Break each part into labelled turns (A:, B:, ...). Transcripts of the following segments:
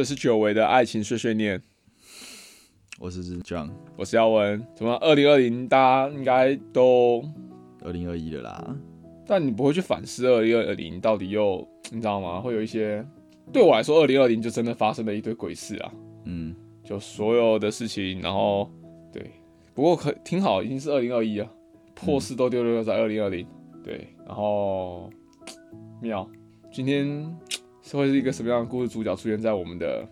A: 这是久违的爱情碎碎念，
B: 我是 John，
A: 我是耀文。怎么？二零二零大家应该都，
B: 二零二一了啦。
A: 但你不会去反思二零二零到底又你知道吗？会有一些对我来说，二零二零就真的发生了一堆鬼事啊。
B: 嗯，
A: 就所有的事情，然后对，不过可挺好，已经是二零二一了，破事都丢丢在二零二零。对，然后妙，今天是会是一个什么样的故事主角出现在我们的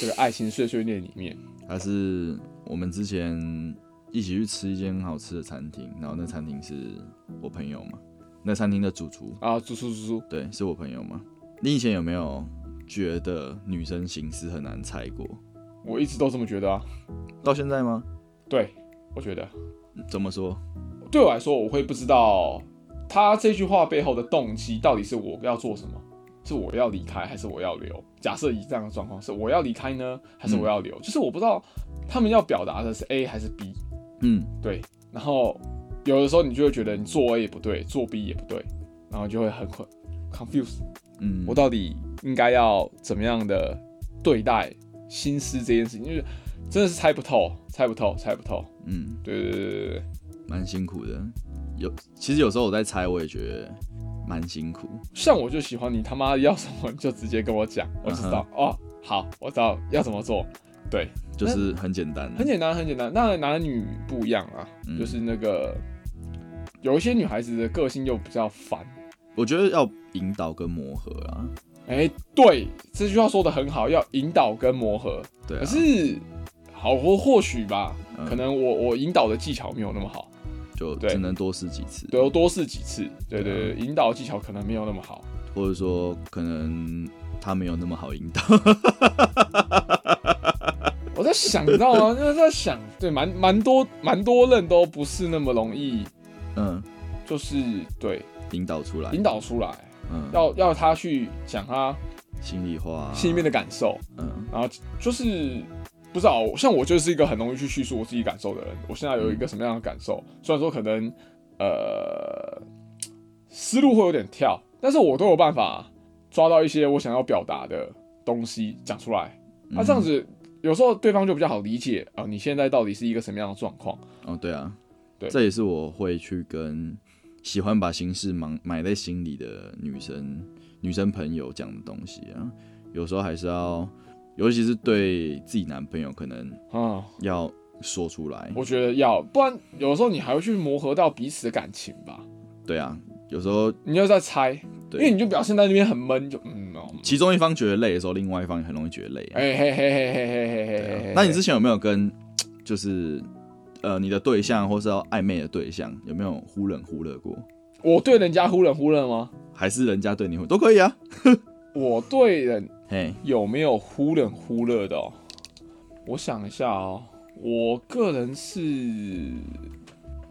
A: 这个爱情碎碎念里面？
B: 还是我们之前一起去吃一间很好吃的餐厅，然后那餐厅是我朋友嘛？那餐厅的主厨
A: 啊，主厨主厨，
B: 对，是我朋友嘛？你以前有没有觉得女生心思很难猜过？
A: 我一直都这么觉得啊。
B: 到现在吗？
A: 对，我觉得。
B: 怎么说？
A: 对我来说，我会不知道。他这句话背后的动机到底是我要做什么？是我要离开还是我要留？假设以这样的状况是我要离开呢，还是我要留？就是我不知道他们要表达的是 A 还是 B。
B: 嗯，
A: 对。然后有的时候你就会觉得你做 A 也不对，做 B 也不对，然后就会很很 confuse。
B: 嗯，
A: 我到底应该要怎么样的对待心思这件事情？就是真的是猜不透，猜不透，猜不透。
B: 嗯，
A: 对对对对对，
B: 蛮辛苦的。有，其实有时候我在猜，我也觉得蛮辛苦。
A: 像我就喜欢你他妈要什么就直接跟我讲，我知道哦。好，我知道要怎么做。对，
B: 就是很简单，
A: 很简单，很简单。那男女不一样啊，就是那个有一些女孩子的个性又比较烦。
B: 我觉得要引导跟磨合啊。
A: 哎，对，这句话说的很好，要引导跟磨合。
B: 对，
A: 可是好或或许吧，可能我我引导的技巧没有那么好。
B: 就只能多试几次，
A: 对，多试几次，对对对，引导技巧可能没有那么好，
B: 或者说可能他没有那么好引导。
A: 我在想，你知道吗？就是在想，对，蛮蛮多蛮多人都不是那么容易，
B: 嗯，
A: 就是对
B: 引导出来，
A: 引导出来，
B: 嗯，
A: 要要他去讲他
B: 心里话，
A: 心里面的感受，
B: 嗯，
A: 然后就是。不知道，像我就是一个很容易去叙述我自己感受的人。我现在有一个什么样的感受？虽然说可能呃思路会有点跳，但是我都有办法抓到一些我想要表达的东西讲出来。那这样子有时候对方就比较好理解啊，你现在到底是一个什么样的状况？
B: 哦，对啊，
A: 对，
B: 这也是我会去跟喜欢把心事埋埋在心里的女生女生朋友讲的东西啊。有时候还是要。尤其是对自己男朋友，可能啊要说出来。
A: 我觉得要，不然有时候你还会去磨合到彼此的感情吧。
B: 对啊，有时候
A: 你又在猜，因为你就表现在那边很闷，就嗯哦。
B: 其中一方觉得累的时候，另外一方也很容易觉得累。
A: 哎嘿嘿嘿嘿嘿嘿嘿。
B: 那你之前有没有跟 就是呃你的对象，或是要暧昧的对象，有没有忽冷忽热过？
A: 我对人家忽冷忽热吗？
B: 还是人家对你都可以啊？
A: 我对人。有没有忽冷忽热的？我想一下哦，我个人是，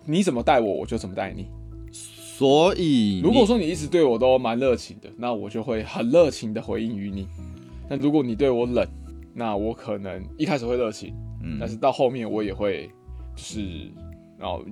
A: 你怎么待我，我就怎么待你。
B: 所以，
A: 如果说你一直对我都蛮热情的，那我就会很热情的回应于你。那如果你对我冷，那我可能一开始会热情，嗯，但是到后面我也会，就是，然后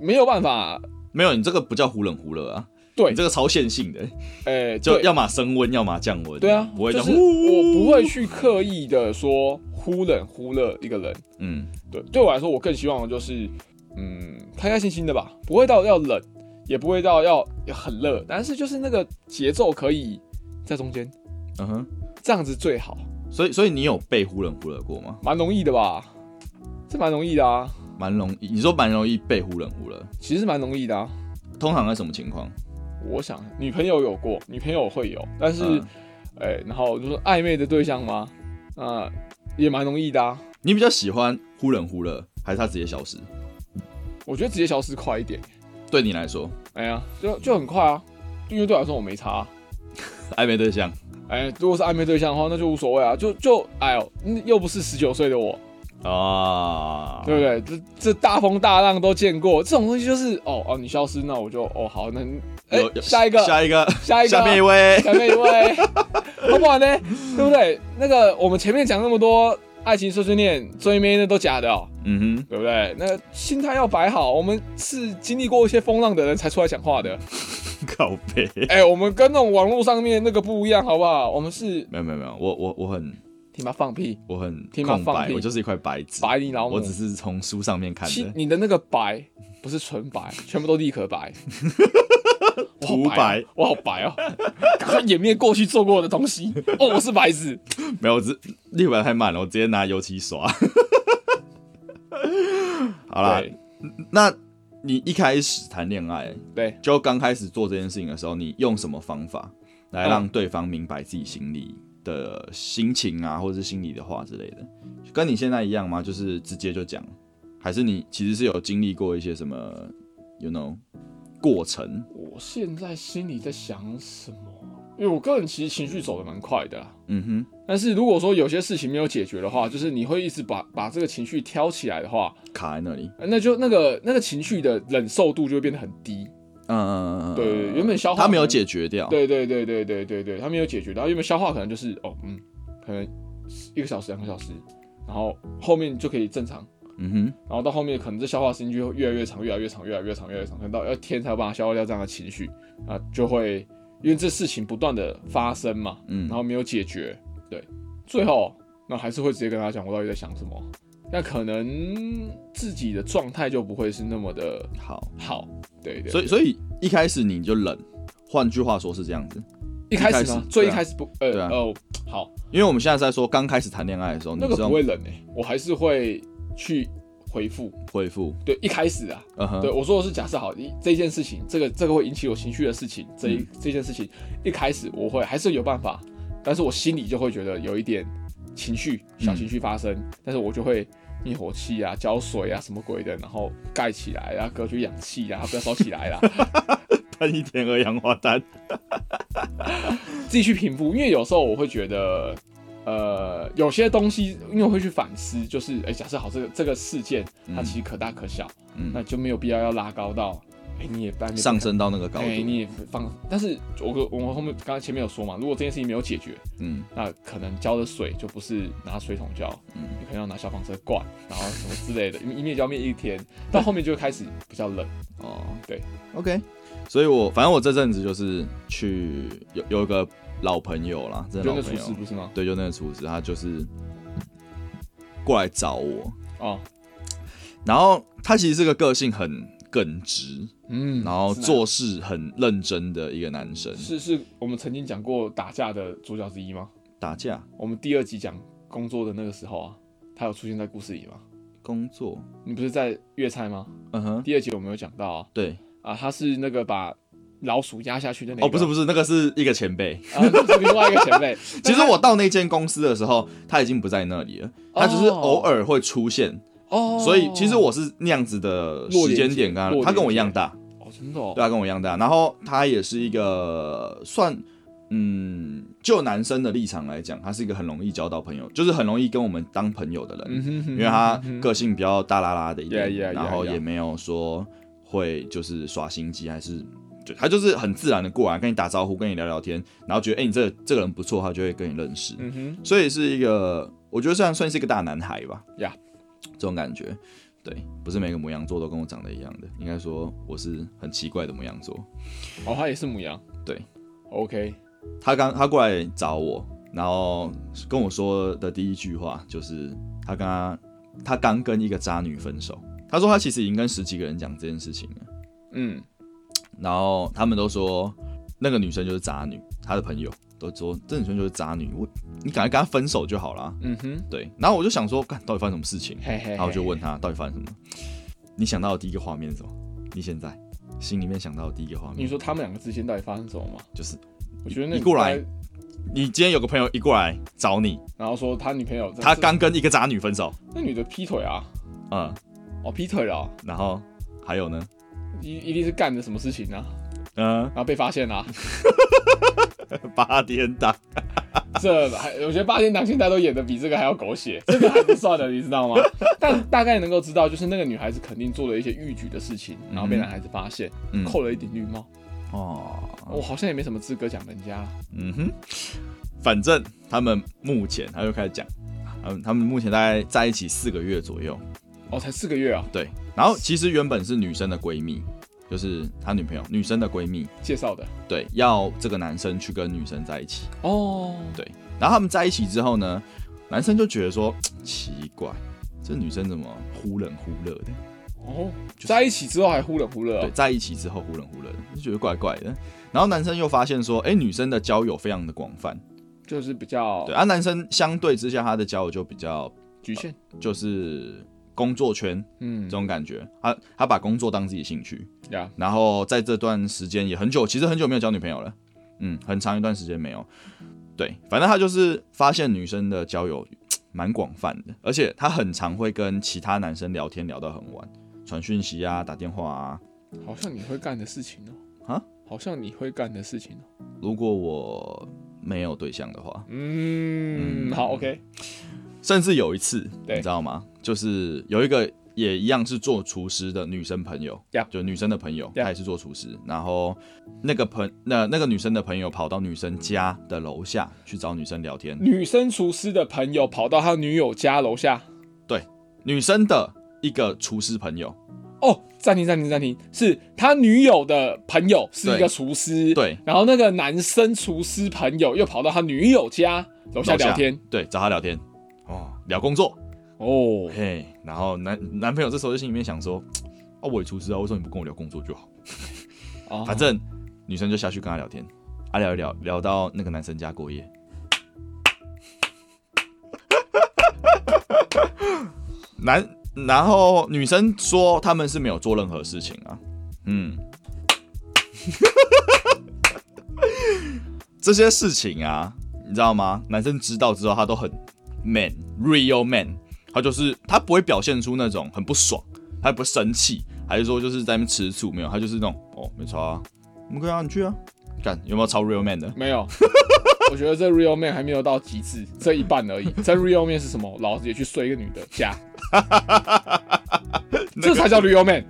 A: 没有办法，
B: 没有，你这个不叫忽冷忽热啊。
A: 对，
B: 这个超线性的，
A: 哎，
B: 就要么升温，要么降温。
A: 对啊，
B: 不会，
A: 就是我不会去刻意的说忽冷忽热一个人。嗯，对，对我来说，我更希望的就是，嗯，开开心心的吧，不会到要冷，也不会到要很热，但是就是那个节奏可以在中间。嗯哼，这样子最好。
B: 所以，所以你有被忽冷忽热过吗？
A: 蛮容易的吧？这蛮容易的啊，
B: 蛮容易。你说蛮容易被忽冷忽热，
A: 其实蛮容易的啊。
B: 通常在什么情况？
A: 我想女朋友有过，女朋友会有，但是，哎，然后就是暧昧的对象吗？啊，也蛮容易的啊。
B: 你比较喜欢忽冷忽热，还是他直接消失？
A: 我觉得直接消失快一点。
B: 对你来说？
A: 哎呀，就就很快啊，因为对我来说我没差。
B: 暧昧对象？
A: 哎，如果是暧昧对象的话，那就无所谓啊，就就哎呦，又不是十九岁的我。啊，对不对？这这大风大浪都见过，这种东西就是哦哦，你消失，那我就哦好，那哎下一个
B: 下一个
A: 下一个
B: 下面一位
A: 下面一位，好不好呢？对不对？那个我们前面讲那么多爱情碎碎念，追妹那都假的哦，嗯哼，对不对？那心态要摆好，我们是经历过一些风浪的人才出来讲话的，
B: 靠背，
A: 哎，我们跟那种网络上面那个不一样，好不好？我们是
B: 没有没有没有，我我我很。
A: 听妈放屁，
B: 我很空白，
A: 放屁
B: 我就是一块白纸，
A: 白你老母
B: 我！只是从书上面看的。
A: 你的那个白不是纯白，全部都立可白，我好
B: 涂
A: 白我好白哦！赶快掩面过去做过的东西。哦，我是白纸。
B: 没有，我只立白太慢了，我直接拿油漆刷。好啦，那你一开始谈恋爱，
A: 对，
B: 就刚开始做这件事情的时候，你用什么方法来让
A: 嗯
B: 对方明白自己心里的心情啊，或者是心里的话之类的？跟你现在一样吗？就是直接就讲，还是你其实是有经历过一些什么，you know，过程？
A: 我现在心里在想什么？因为我个人其实情绪走的蛮快的啦。
B: 嗯哼，
A: 但是如果说有些事情没有解决的话，就是你会一直把把这个情绪挑起来的话，
B: 卡在那里。
A: 呃那就那个那个情绪的忍受度就会变得很低。
B: 嗯嗯嗯嗯，
A: 对原本消化
B: 他没有解决掉。
A: 对对对对对对对，他没有解决掉，原本消化可能就是哦嗯，可能一个小时两个小时，然后后面就可以正常，
B: 嗯哼，
A: 然后到后面可能这消化时间就会越来越长，越来越长，越来越长，越来越长，可能到要天才有办法消化掉这样的情绪啊，就会因为这事情不断的发生嘛，
B: 嗯。
A: 然后没有解决，对，最后那还是会直接跟他讲我到底在想什么，那可能自己的状态就不会是那么的
B: 好。
A: 好，对对，
B: 所以所以一开始你就冷，换句话说是这样子。
A: 一开
B: 始？
A: 始呢最一开始不，呃
B: 对啊
A: 哦，好，
B: 因为我们现在在说刚开始谈恋爱的时候，
A: 那个不会冷诶、我还是会去回复，
B: 回复，
A: 对，一开始啊，对我说的是假设好，一这件事情，这个这个会引起我情绪的事情，这一、
B: 嗯
A: 这件事情，一开始我会还是有办法，但是我心里就会觉得有一点情绪，小情绪发生，但是我就会灭火器啊、浇水啊什么鬼的，然后盖起来啊，隔绝氧气啊，不要烧起来啦，
B: 喷一点二氧化碳。
A: 自己去平复，因为有时候我会觉得。呃，有些东西，因为我会去反思，就是，哎、假设好这个这个事件，它
B: 嗯
A: 其实可大可小，
B: 嗯
A: 那就没有必要要拉高到，哎、你也半
B: 上升到那个高
A: 哎、
B: 度，
A: 你也放，但是我我们后面刚才前面有说嘛，如果这件事情没有解决，
B: 嗯
A: 那可能浇的水就不是拿水桶浇，
B: 嗯
A: 你可能要拿消防车灌，然后什么之类的，因为一面浇灭一天，到后面就会开始比较冷。
B: 哦，
A: 对
B: ，OK，所以我反正我这阵子就是去有有一个老朋友啦，真的老朋友，
A: 师不是吗？
B: 对，就那个厨师，他就是过来找我，
A: 哦，
B: 然后他其实是个个性很耿直，
A: 嗯，
B: 然后做事很认真的一个男生，
A: 是是我们曾经讲过打架的主角之一吗？
B: 打架
A: 我们第二集讲工作的那个时候啊，他有出现在故事里吗？
B: 工作，
A: 你不是在粤菜吗？
B: 嗯哼，
A: 第二集我们有讲到啊，
B: 对，
A: 啊，他是那个把老鼠压下去的那个，
B: 哦，不是不是，那个是一个前辈。
A: 啊，另外一个前辈。
B: 其实我到那间公司的时候，他已经不在那里了，他只是偶尔会出现，
A: 哦，
B: 所以其实我是那样子的时间点跟他，他跟我一样大，
A: 哦，真的哦，
B: 对，他跟我一样大，然后他也是一个算。嗯，就男生的立场来讲，他是一个很容易交到朋友，就是很容易跟我们当朋友的人，
A: 嗯哼哼
B: 因为他个性比较大拉拉的一点
A: Yeah, yeah,
B: 然后.也没有说会就是耍心机，还是就他就是很自然的过来跟你打招呼，跟你聊聊天，然后觉得哎、你这这个人不错，他就会跟你认识，
A: 嗯哼，
B: 所以是一个我觉得算算是一个大男孩吧。
A: Yeah.
B: 这种感觉。对，不是每个母羊座都跟我长得一样的，应该说我是很奇怪的母羊座。
A: 哦，他也是母羊，
B: 对
A: ，OK，
B: 他刚他过来找我，然后跟我说的第一句话就是他跟他他刚跟一个渣女分手。他说他其实已经跟十几个人讲这件事情了，
A: 嗯，
B: 然后他们都说那个女生就是渣女，他的朋友都说这女生就是渣女，我你赶快跟她分手就好了。
A: 嗯哼，
B: 对，然后我就想说，干到底发生什么事情？
A: 嘿嘿，
B: 然后我就问他到底发生什么？你想到的第一个画面是什么？你现在心里面想到的第一个画面？
A: 你说他们两个之间到底发生什么吗？
B: 就是
A: 我觉得那
B: 你过来，你今天有个朋友一过来找你，
A: 然后说他女朋友，
B: 他刚跟一个渣女分手，
A: 那女的劈腿啊，
B: 嗯，
A: 哦，劈腿了？哦，
B: 然后还有呢，
A: 一一定是干的什么事情啊，
B: 嗯，
A: 然后被发现啦、
B: 八点档，
A: 这还我觉得八点档现在都演的比这个还要狗血，这个还不算的，你知道吗？但大概能够知道，就是那个女孩子肯定做了一些逾矩的事情，然后被男孩子发现，
B: 嗯。
A: 扣了一顶绿帽。
B: 哦，
A: 我好像也没什么资格讲人家。
B: 嗯哼，反正他们目前他就开始讲，嗯，他们目前大概在一起四个月左右，
A: 哦，才四个月啊，
B: 对，然后其实原本是女生的闺蜜，就是他女朋友，女生的闺蜜，
A: 介绍的。
B: 对，要这个男生去跟女生在一起，
A: 哦，
B: 对，然后他们在一起之后呢，男生就觉得说奇怪，这女生怎么忽冷忽热的？
A: 哦，在一起之后还忽冷忽热、
B: 对，
A: 哦，
B: 在一起之后忽冷忽热的，就觉得怪怪的。然后男生又发现说，哎、女生的交友非常的广泛，
A: 就是比较
B: 对，啊，男生相对之下他的交友就比较
A: 局限。
B: 就是工作圈
A: 嗯
B: 这，种感觉，他他把工作当自己兴趣，
A: 呀，
B: 然后在这段时间也很久，其实很久没有交女朋友了，嗯，很长一段时间没有。对，反正他就是发现女生的交友蛮广泛的，而且他很常会跟其他男生聊天聊到很晚，传讯息啊，打电话啊。
A: 好像你会干的事情哦。
B: 啊？
A: 好像你会干的事情哦。
B: 如果我没有对象的话，
A: 嗯，好，OK。
B: 甚至有一次，你知道吗？就是有一个也一样是做厨师的女生朋友
A: Yeah
B: 就女生的朋友
A: Yeah
B: 她也是做厨师。然后那个朋那那个女生的朋友跑到女生家的楼下去找女生聊天，
A: 女生厨师的朋友跑到他女友家楼下。
B: 对女生的一个厨师朋友，
A: 哦，暂停，暂停，暂停，是他女友的朋友是一个厨师，
B: 对，
A: 然后那个男生厨师朋友又跑到他女友家楼下
B: 楼下。
A: 聊天。
B: 对，找他聊天，哦，聊工作，
A: 哦，
B: 嘿，然后男男朋友这时候就心里面想说，啊，我也厨师啊，为什么你不跟我聊工作就好？
A: 啊
B: 反正女生就下去跟他聊天，啊聊一聊聊到那个男生家过夜。男，然后女生说他们是没有做任何事情啊，嗯，这些事情啊，你知道吗？男生知道之后，他都很 man，real man，他就是他不会表现出那种很不爽，他也不会生气，还是说就是在那边吃醋，没有，他就是那种哦没差啊，我们可以啊，你去啊，干有没有超 real man 的？
A: 没有。我觉得这 real man 还没有到极致，这一半而已。这 real man 是什么？老子也去睡一个女的家，这才叫 real man。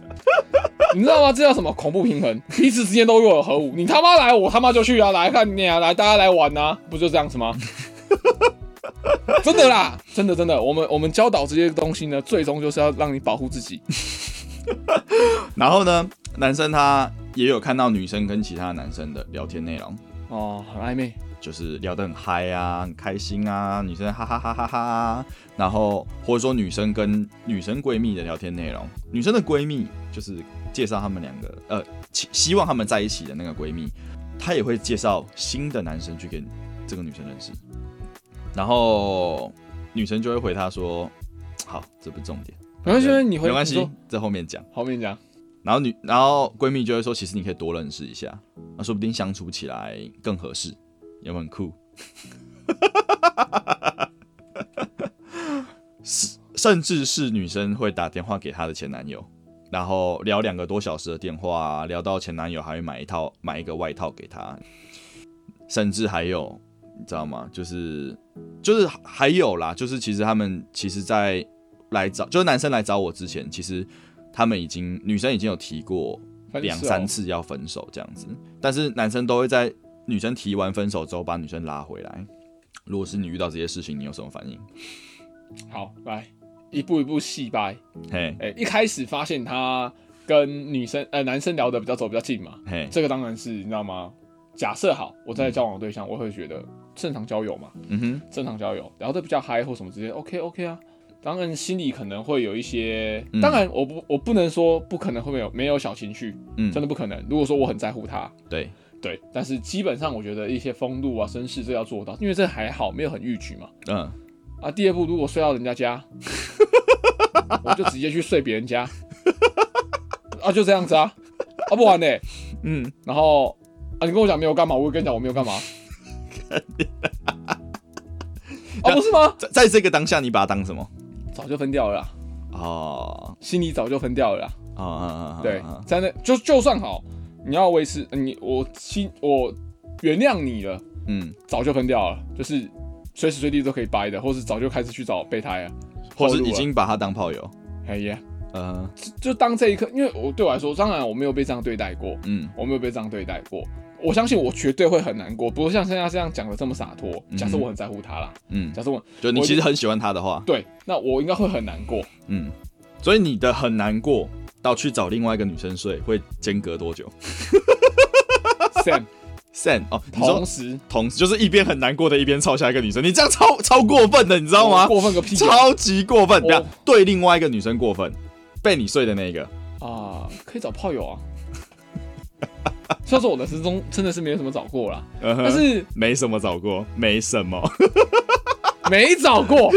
A: 你知道吗？这叫什么恐怖平衡？彼此之间都若有何无？你他妈来，我他妈就去啊！来看你啊，来大家来玩啊，不就这样子吗？真的啦，真的真的，我们我们教导这些东西呢，最终就是要让你保护自己。
B: 然后呢，男生他也有看到女生跟其他男生的聊天内容，
A: 哦，很暧昧，
B: 就是聊得很嗨啊，很开心啊，女生哈哈哈哈哈。啊，然后或者说女生跟女生闺蜜的聊天内容，女生的闺蜜就是介绍他们两个，呃，希希望他们在一起的那个闺蜜，她也会介绍新的男生去给这个女生认识，然后女生就会回他说，好，这不是重点，
A: 没关系，你回
B: 没关系
A: 你说，
B: 这后面讲。
A: 后面讲。
B: 然后女，然后闺蜜就会说，其实你可以多认识一下，那说不定相处起来更合适，有没有很酷？是甚至是女生会打电话给她的前男友，然后聊两个多小时的电话，聊到前男友还会买一套买一个外套给她，甚至还有你知道吗？就是就是还有啦，就是其实他们其实在来找，就是男生来找我之前，其实他们已经女生已经有提过两三次要分手这样子，但是男生都会在女生提完分手之后把女生拉回来。如果是你遇到这些事情，你有什么反应？
A: 好，来一步一步细掰。
B: 嘿，
A: 哎、一开始发现他跟女生呃男生聊的比较走比较近嘛，
B: 嘿，
A: 这个当然是你知道吗？假设好，我在交往的对象，我会觉得正常交友嘛，
B: 嗯哼，
A: 正常交友聊得比较嗨或什么之类的，OK OK 啊。当然心里可能会有一些，
B: 嗯。
A: 当然我不我不能说不可能会没有没有小情绪，
B: 嗯。
A: 真的不可能。如果说我很在乎他，
B: 对，
A: 对，但是基本上我觉得一些风度啊、绅士这要做到，因为这还好，没有很逾矩嘛。
B: 嗯，
A: 啊，第二步如果睡到人家家，我就直接去睡别人家，啊，就这样子啊，啊不玩呢、
B: 嗯，
A: 然后啊，你跟我讲没有干嘛，我会跟你讲我没有干嘛，啊不是吗？
B: 在在这个当下，你把它当什么？
A: 早就分掉了啦，
B: 哦，
A: 心里早就分掉了啦。
B: 啊啊啊，
A: 对
B: 啊，
A: 在那就就算好，你要维持你我心我原谅你了，
B: 嗯，
A: 早就分掉了，就是随时随地都可以掰的，或是早就开始去找备胎啊，
B: 或是已经把他当炮友，
A: 哎呀，
B: 嗯。
A: 就当这一刻，因为我对我来说，当然我没有被这样对待过，
B: 嗯。
A: 我没有被这样对待过。我相信我绝对会很难过，不过像现在这样讲的这么洒脱。假设我很在乎他啦，
B: 嗯，
A: 假设我
B: 就你其实很喜欢他的话，
A: 对，那我应该会很难过。
B: 嗯，所以你的很难过到去找另外一个女生睡，会间隔多久？Sam，send 哦，
A: 同时
B: 同时就是一边很难过的，一边抄下一个女生，你这样超超过分的，你知道吗？
A: 过分个屁啊
B: 超级过分，对另外一个女生过分，被你睡的那个，
A: 啊！可以找炮友啊。虽然说我的生中真的是没有什么找过啦，
B: 嗯
A: 但是
B: 没什么找过，没什么，
A: 没找过。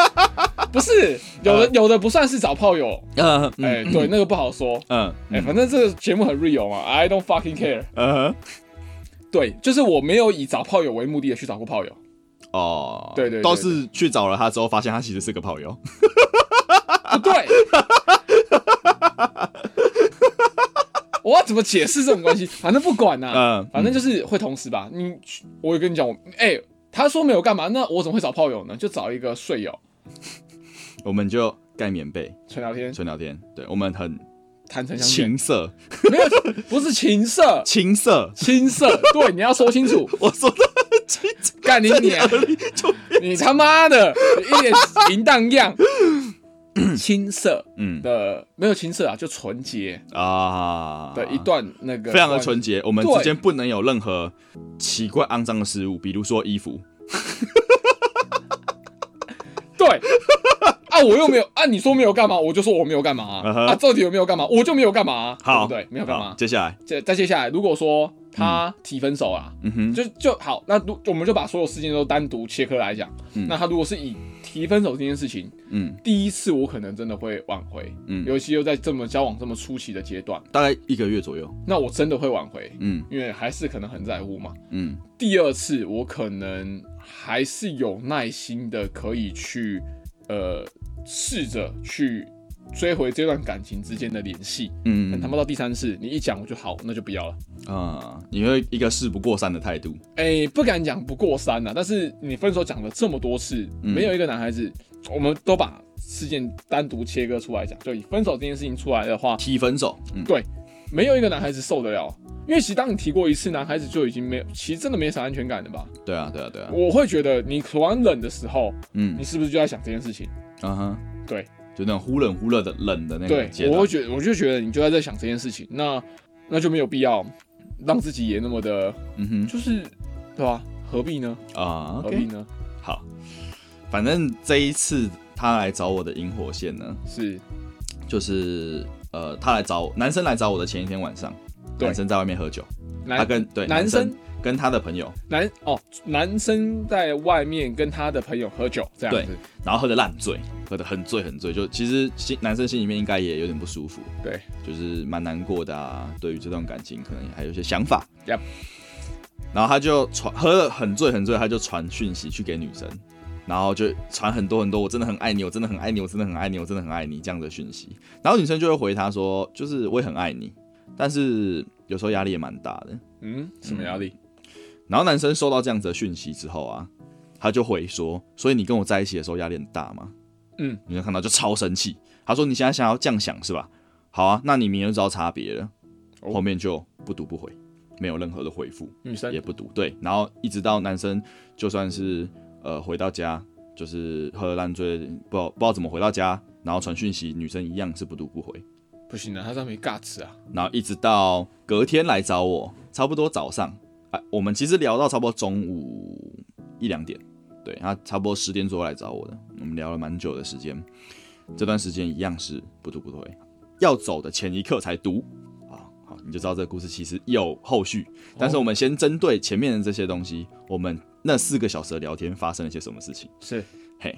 A: 不是有的有的不算是找炮友，
B: 嗯
A: 哎、对，那个不好说。
B: 嗯
A: 哎、反正这个节目很 real 嘛，I don't fucking care。对，就是我没有以找炮友为目的的去找过炮友。
B: 哦，
A: 对对对
B: 都是去找了他之后，发现他其实是个炮友，
A: 不对，我要怎么解释这种关系？反正不管呐、
B: 嗯
A: 反正就是会同时吧。你，我有跟你讲，我哎、他说没有干嘛，那我怎么会找炮友呢？就找一个睡友
B: 我们就盖棉被
A: 纯聊天，
B: 纯聊天，对我们很
A: 坦诚相见，
B: 青涩，
A: 没有，不是情色，
B: 情色，
A: 青色，对，你要说清楚。
B: 我说的很清楚，
A: 干你娘！你他妈的，一脸淫荡样。青涩
B: 嗯。
A: 的没有青涩啊，就纯洁
B: 啊。
A: 的一段那个
B: 非常的纯洁，我们之间不能有任何奇怪肮脏的事物，比如说衣服。
A: 对。啊，我又没有啊，你说没有干嘛，我就说我没有干嘛啊。到底有没有干嘛，我就没有干嘛啊，
B: 好，
A: 对？没有干嘛。
B: 接下来，
A: 再再接下来，如果说他提分手啊，
B: 嗯哼，
A: 就就好，那如我们就把所有事情都单独切割来讲。
B: 嗯。
A: 那他如果是以提分手这件事情，
B: 嗯。
A: 第一次我可能真的会挽回，
B: 嗯。
A: 尤其又在这么交往这么初期的阶段，
B: 大概一个月左右。
A: 那我真的会挽回，
B: 嗯。
A: 因为还是可能很在乎嘛。
B: 嗯。
A: 第二次我可能还是有耐心的，可以去呃试着去追回这段感情之间的联系。
B: 嗯
A: 但他妈到第三次，你一讲我就好，那就不要了。
B: 啊，你会一个事不过三的态度。
A: 哎、不敢讲不过三呐、但是你分手讲了这么多次，
B: 嗯
A: 没有一个男孩子，我们都把事件单独切割出来讲，就以分手这件事情出来的话，
B: 提分手，嗯
A: 没有一个男孩子受得了。因为其实当你提过一次，男孩子就已经没有，其实真的没啥安全感的吧？
B: 对啊对啊对啊，
A: 我会觉得你突然冷的时候，
B: 嗯
A: 你是不是就在想这件事情？
B: 嗯哼，
A: 对
B: 就那种忽冷忽热的冷的那个
A: 对
B: 阶，段
A: 我会。觉得，我就觉得你就在在想这件事情，那那就没有必要让自己也那么的，
B: 嗯哼
A: 就是对吧？何必呢？
B: 啊
A: 何必呢？
B: 好，反正这一次他来找我的引火线呢，
A: 是
B: 就是呃，他来找我，男生来找我的前一天晚上，
A: 对
B: 男生在外面喝酒，他
A: 男
B: 跟对
A: 男生
B: 跟他的朋友，
A: 男哦，男生在外面跟他的朋友喝酒这样
B: 对
A: 子，
B: 然后喝的烂醉，喝的很醉很醉，就其实心男生心里面应该也有点不舒服，
A: 对，
B: 就是蛮难过的啊，对于这段感情可能还有一些想法。
A: Yep
B: 然后他就传喝了很醉很醉，他就传讯息去给女生，然后就传很多很多，我真的很爱你，我真的很爱你，我真的很爱你，我真的很爱你这样的讯息。然后女生就会回他说，就是我也很爱你，但是有时候压力也蛮大的。
A: 嗯，什么压力？
B: 然后男生收到这样子的讯息之后啊，他就回说，所以你跟我在一起的时候压力很大吗？
A: 嗯，
B: 女生看到就超生气，他说你现在想要这样想是吧？好啊，那你明天就知道差别了。
A: 哦
B: 后面就不读不回，没有任何的回复，
A: 女生
B: 也不读。对，然后一直到男生就算是呃回到家，就是喝烂醉，不知道不知道怎么回到家，然后传讯息，女生一样是不读不回。
A: 不行啊，他这样没 guts 啊。
B: 然后一直到隔天来找我，差不多早上，啊，我们其实聊到差不多中午一两点，对，他差不多十点左右来找我的，我们聊了蛮久的时间，这段时间一样是不读不回，要走的前一刻才读，啊，好，你就知道这个故事其实有后续，但是我们先针对前面的这些东西，我们那四个小时的聊天发生了些什么事情？
A: 是
B: 嘿，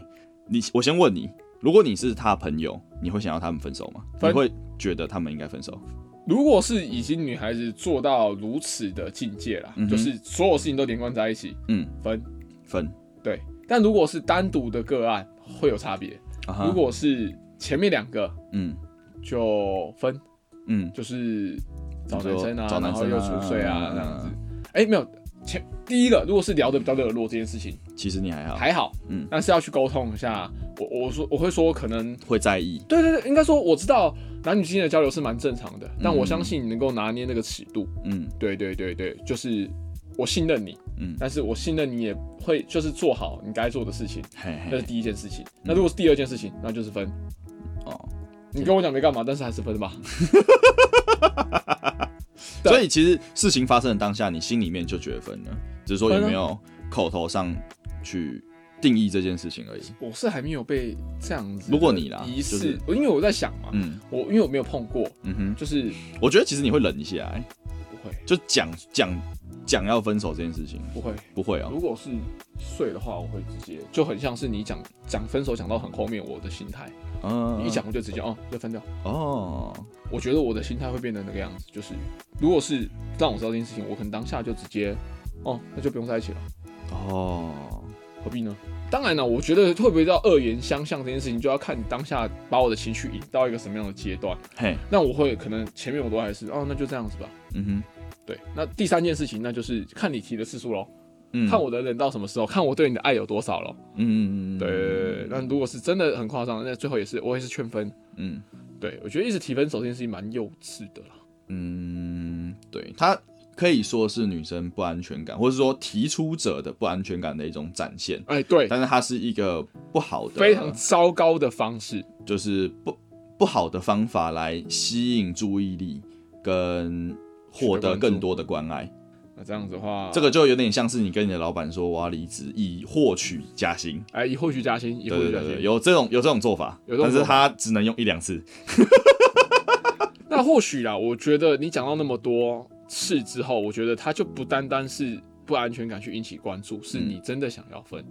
B: 你我先问你，如果你是他朋友，你会想要他们分手吗？你会觉得他们应该分手？
A: 如果是已经女孩子做到如此的境界了，
B: 嗯
A: 就是所有事情都连贯在一起，
B: 嗯，
A: 分
B: 分。
A: 对。但如果是单独的个案，会有差别。如果是前面两个
B: 嗯
A: 就分，
B: 嗯
A: 就是找男生啊，
B: 找男生啊
A: 然后又出睡啊
B: 嗯
A: 这样子。哎、没有前第一个，如果是聊得比较热络这件事情
B: 其实你还好，
A: 还好，
B: 嗯。
A: 但是要去沟通一下。我我说我会说，可能
B: 会在意，
A: 对对对，应该说我知道男女之间的交流是蛮正常的，但我
B: 嗯
A: 相信你能够拿捏那个尺度。
B: 嗯。
A: 对对对对，就是我信任你，
B: 嗯，
A: 但是我信任你也会就是做好你该做的事情，
B: 嘿嘿，
A: 那是第一件事情。那如果是第二件事情，那就是分。
B: 哦，
A: 你跟我讲没干嘛，但是还是分吧。
B: 所以其实事情发生的当下，你心里面就觉得分了，只是说有没有口头上去定义这件事情而已。
A: 我是还没有被这样子
B: 如果你啦
A: 仪式，
B: 就是
A: 因为我在想嘛，
B: 嗯。
A: 我因为我没有碰过，
B: 嗯哼，
A: 就是
B: 我觉得其实你会忍一下、欸，
A: 不会。
B: 就讲讲讲要分手这件事情，
A: 不会。
B: 不会啊、
A: 如果是睡的话，我会直接就很像是你讲讲分手讲到很后面，我的心态。
B: 嗯，
A: 你一讲我就直接哦就分掉。
B: 哦，
A: 我觉得我的心态会变成那个样子，就是如果是让我知道这件事情，我可能当下就直接哦那就不用在一起了，
B: 哦，
A: 何必呢？当然了，我觉得会不会到恶言相向这件事情，就要看你当下把我的情绪引到一个什么样的阶段。
B: 嘿，
A: 那我会可能前面我都还是哦那就这样子吧。
B: 嗯哼，
A: 对，那第三件事情那就是看你提的次数喽，
B: 嗯，
A: 看我的忍到什么时候，看我对你的爱有多少喽。
B: 嗯，嗯嗯
A: 对，那如果是真的很夸张，那最后也是我也是劝分。
B: 嗯
A: 对我觉得一直提分手这件事情蛮幼稚的啦。
B: 嗯，对，他可以说是女生不安全感，或者说提出者的不安全感的一种展现，
A: 哎，对，
B: 但是它是一个不好的，
A: 非常糟糕的方式。
B: 就是不不好的方法来吸引注意力跟获得更多的关爱。
A: 那这样子的话，
B: 这个就有点像是你跟你的老板说我要离职，以获取加薪。
A: 哎，以获取加薪，以获取加薪。
B: 有这种有这种做法，但是
A: 有这种做法
B: 他只能用一两次。
A: 那或许啦，我觉得你讲到那么多次之后，我觉得他就不单单是不安全感去引起关注，是你真的想要分。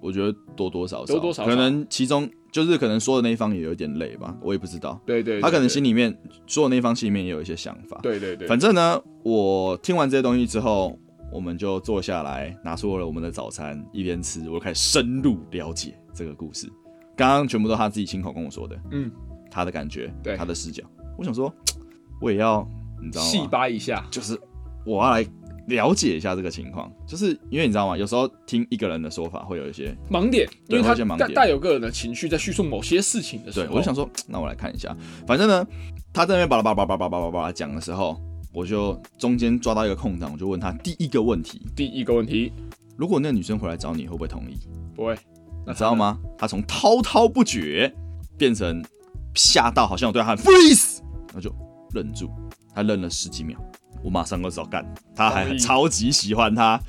B: 我觉得多多少少，
A: 多多少少
B: 可能其中就是可能说的那一方也有点累吧，我也不知道。
A: 对对，对
B: 他可能心里面说的那一方心里面也有一些想法。
A: 对对对，
B: 反正呢，我听完这些东西之后，我们就坐下来，拿出了我们的早餐，一边吃，我就开始深入了解这个故事。刚刚全部都他自己亲口跟我说的，
A: 嗯，
B: 他的感觉，
A: 对
B: 他的视角。我想说，我也要，你知道
A: 细？扒一下。
B: 就是我要来了解一下这个情况，就是因为你知道吗？有时候听一个人的说法会有一些，
A: 盲点，因为他带带有个人的情绪在叙述某些事情的时候，
B: 对我就想说，那我来看一下。反正呢，他在那边巴拉巴拉巴拉巴拉巴拉讲的时候，我就中间抓到一个空档，我就问他第一个问题：
A: 第一个问题
B: 如果那个女生回来找你，会不会同意？
A: 不会，
B: 你知道吗？他从滔滔不绝变成吓到，好像我对他喊 freeze，那就愣住，他愣了十几秒，我马上就知道干，他还超级喜欢他，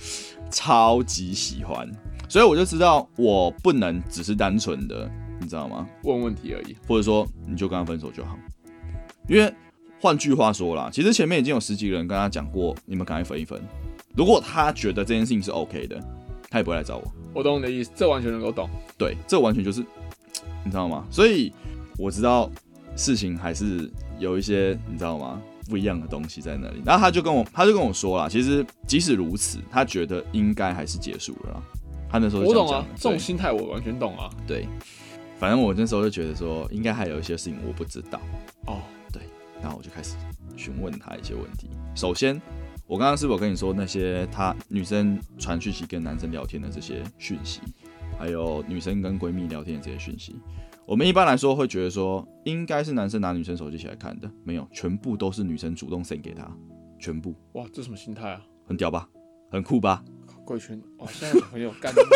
B: 超级喜欢，所以我就知道我不能只是单纯的，你知道吗？
A: 问问题而已。
B: 或者说你就跟他分手就好，因为换句话说啦，其实前面已经有十几个人跟他讲过，你们赶快分一分。如果他觉得这件事情是 OK 的，他也不会来找我。
A: 我懂你的意思，这完全能够懂。
B: 对，这完全就是你知道吗？所以我知道事情还是有一些你知道吗？不一样的东西在那里。然后他就跟我，他就跟我说了，其实即使如此，他觉得应该还是结束了啦。他那时候
A: 我懂啊
B: 这
A: 种心态我完全懂啊。
B: 对对，反正我那时候就觉得说，应该还有一些事情我不知道。
A: 哦，对
B: 然后我就开始询问他一些问题。首先，我刚刚是否跟你说那些他女生传讯息跟男生聊天的这些讯息，还有女生跟闺蜜聊天的这些讯息？我们一般来说会觉得说，应该是男生拿女生手机起来看的，没有，全部都是女生主动 send 给他，全部
A: 哇，这什么心态啊？
B: 很屌吧，很酷吧？
A: 贵圈哇，现在小朋友干你娘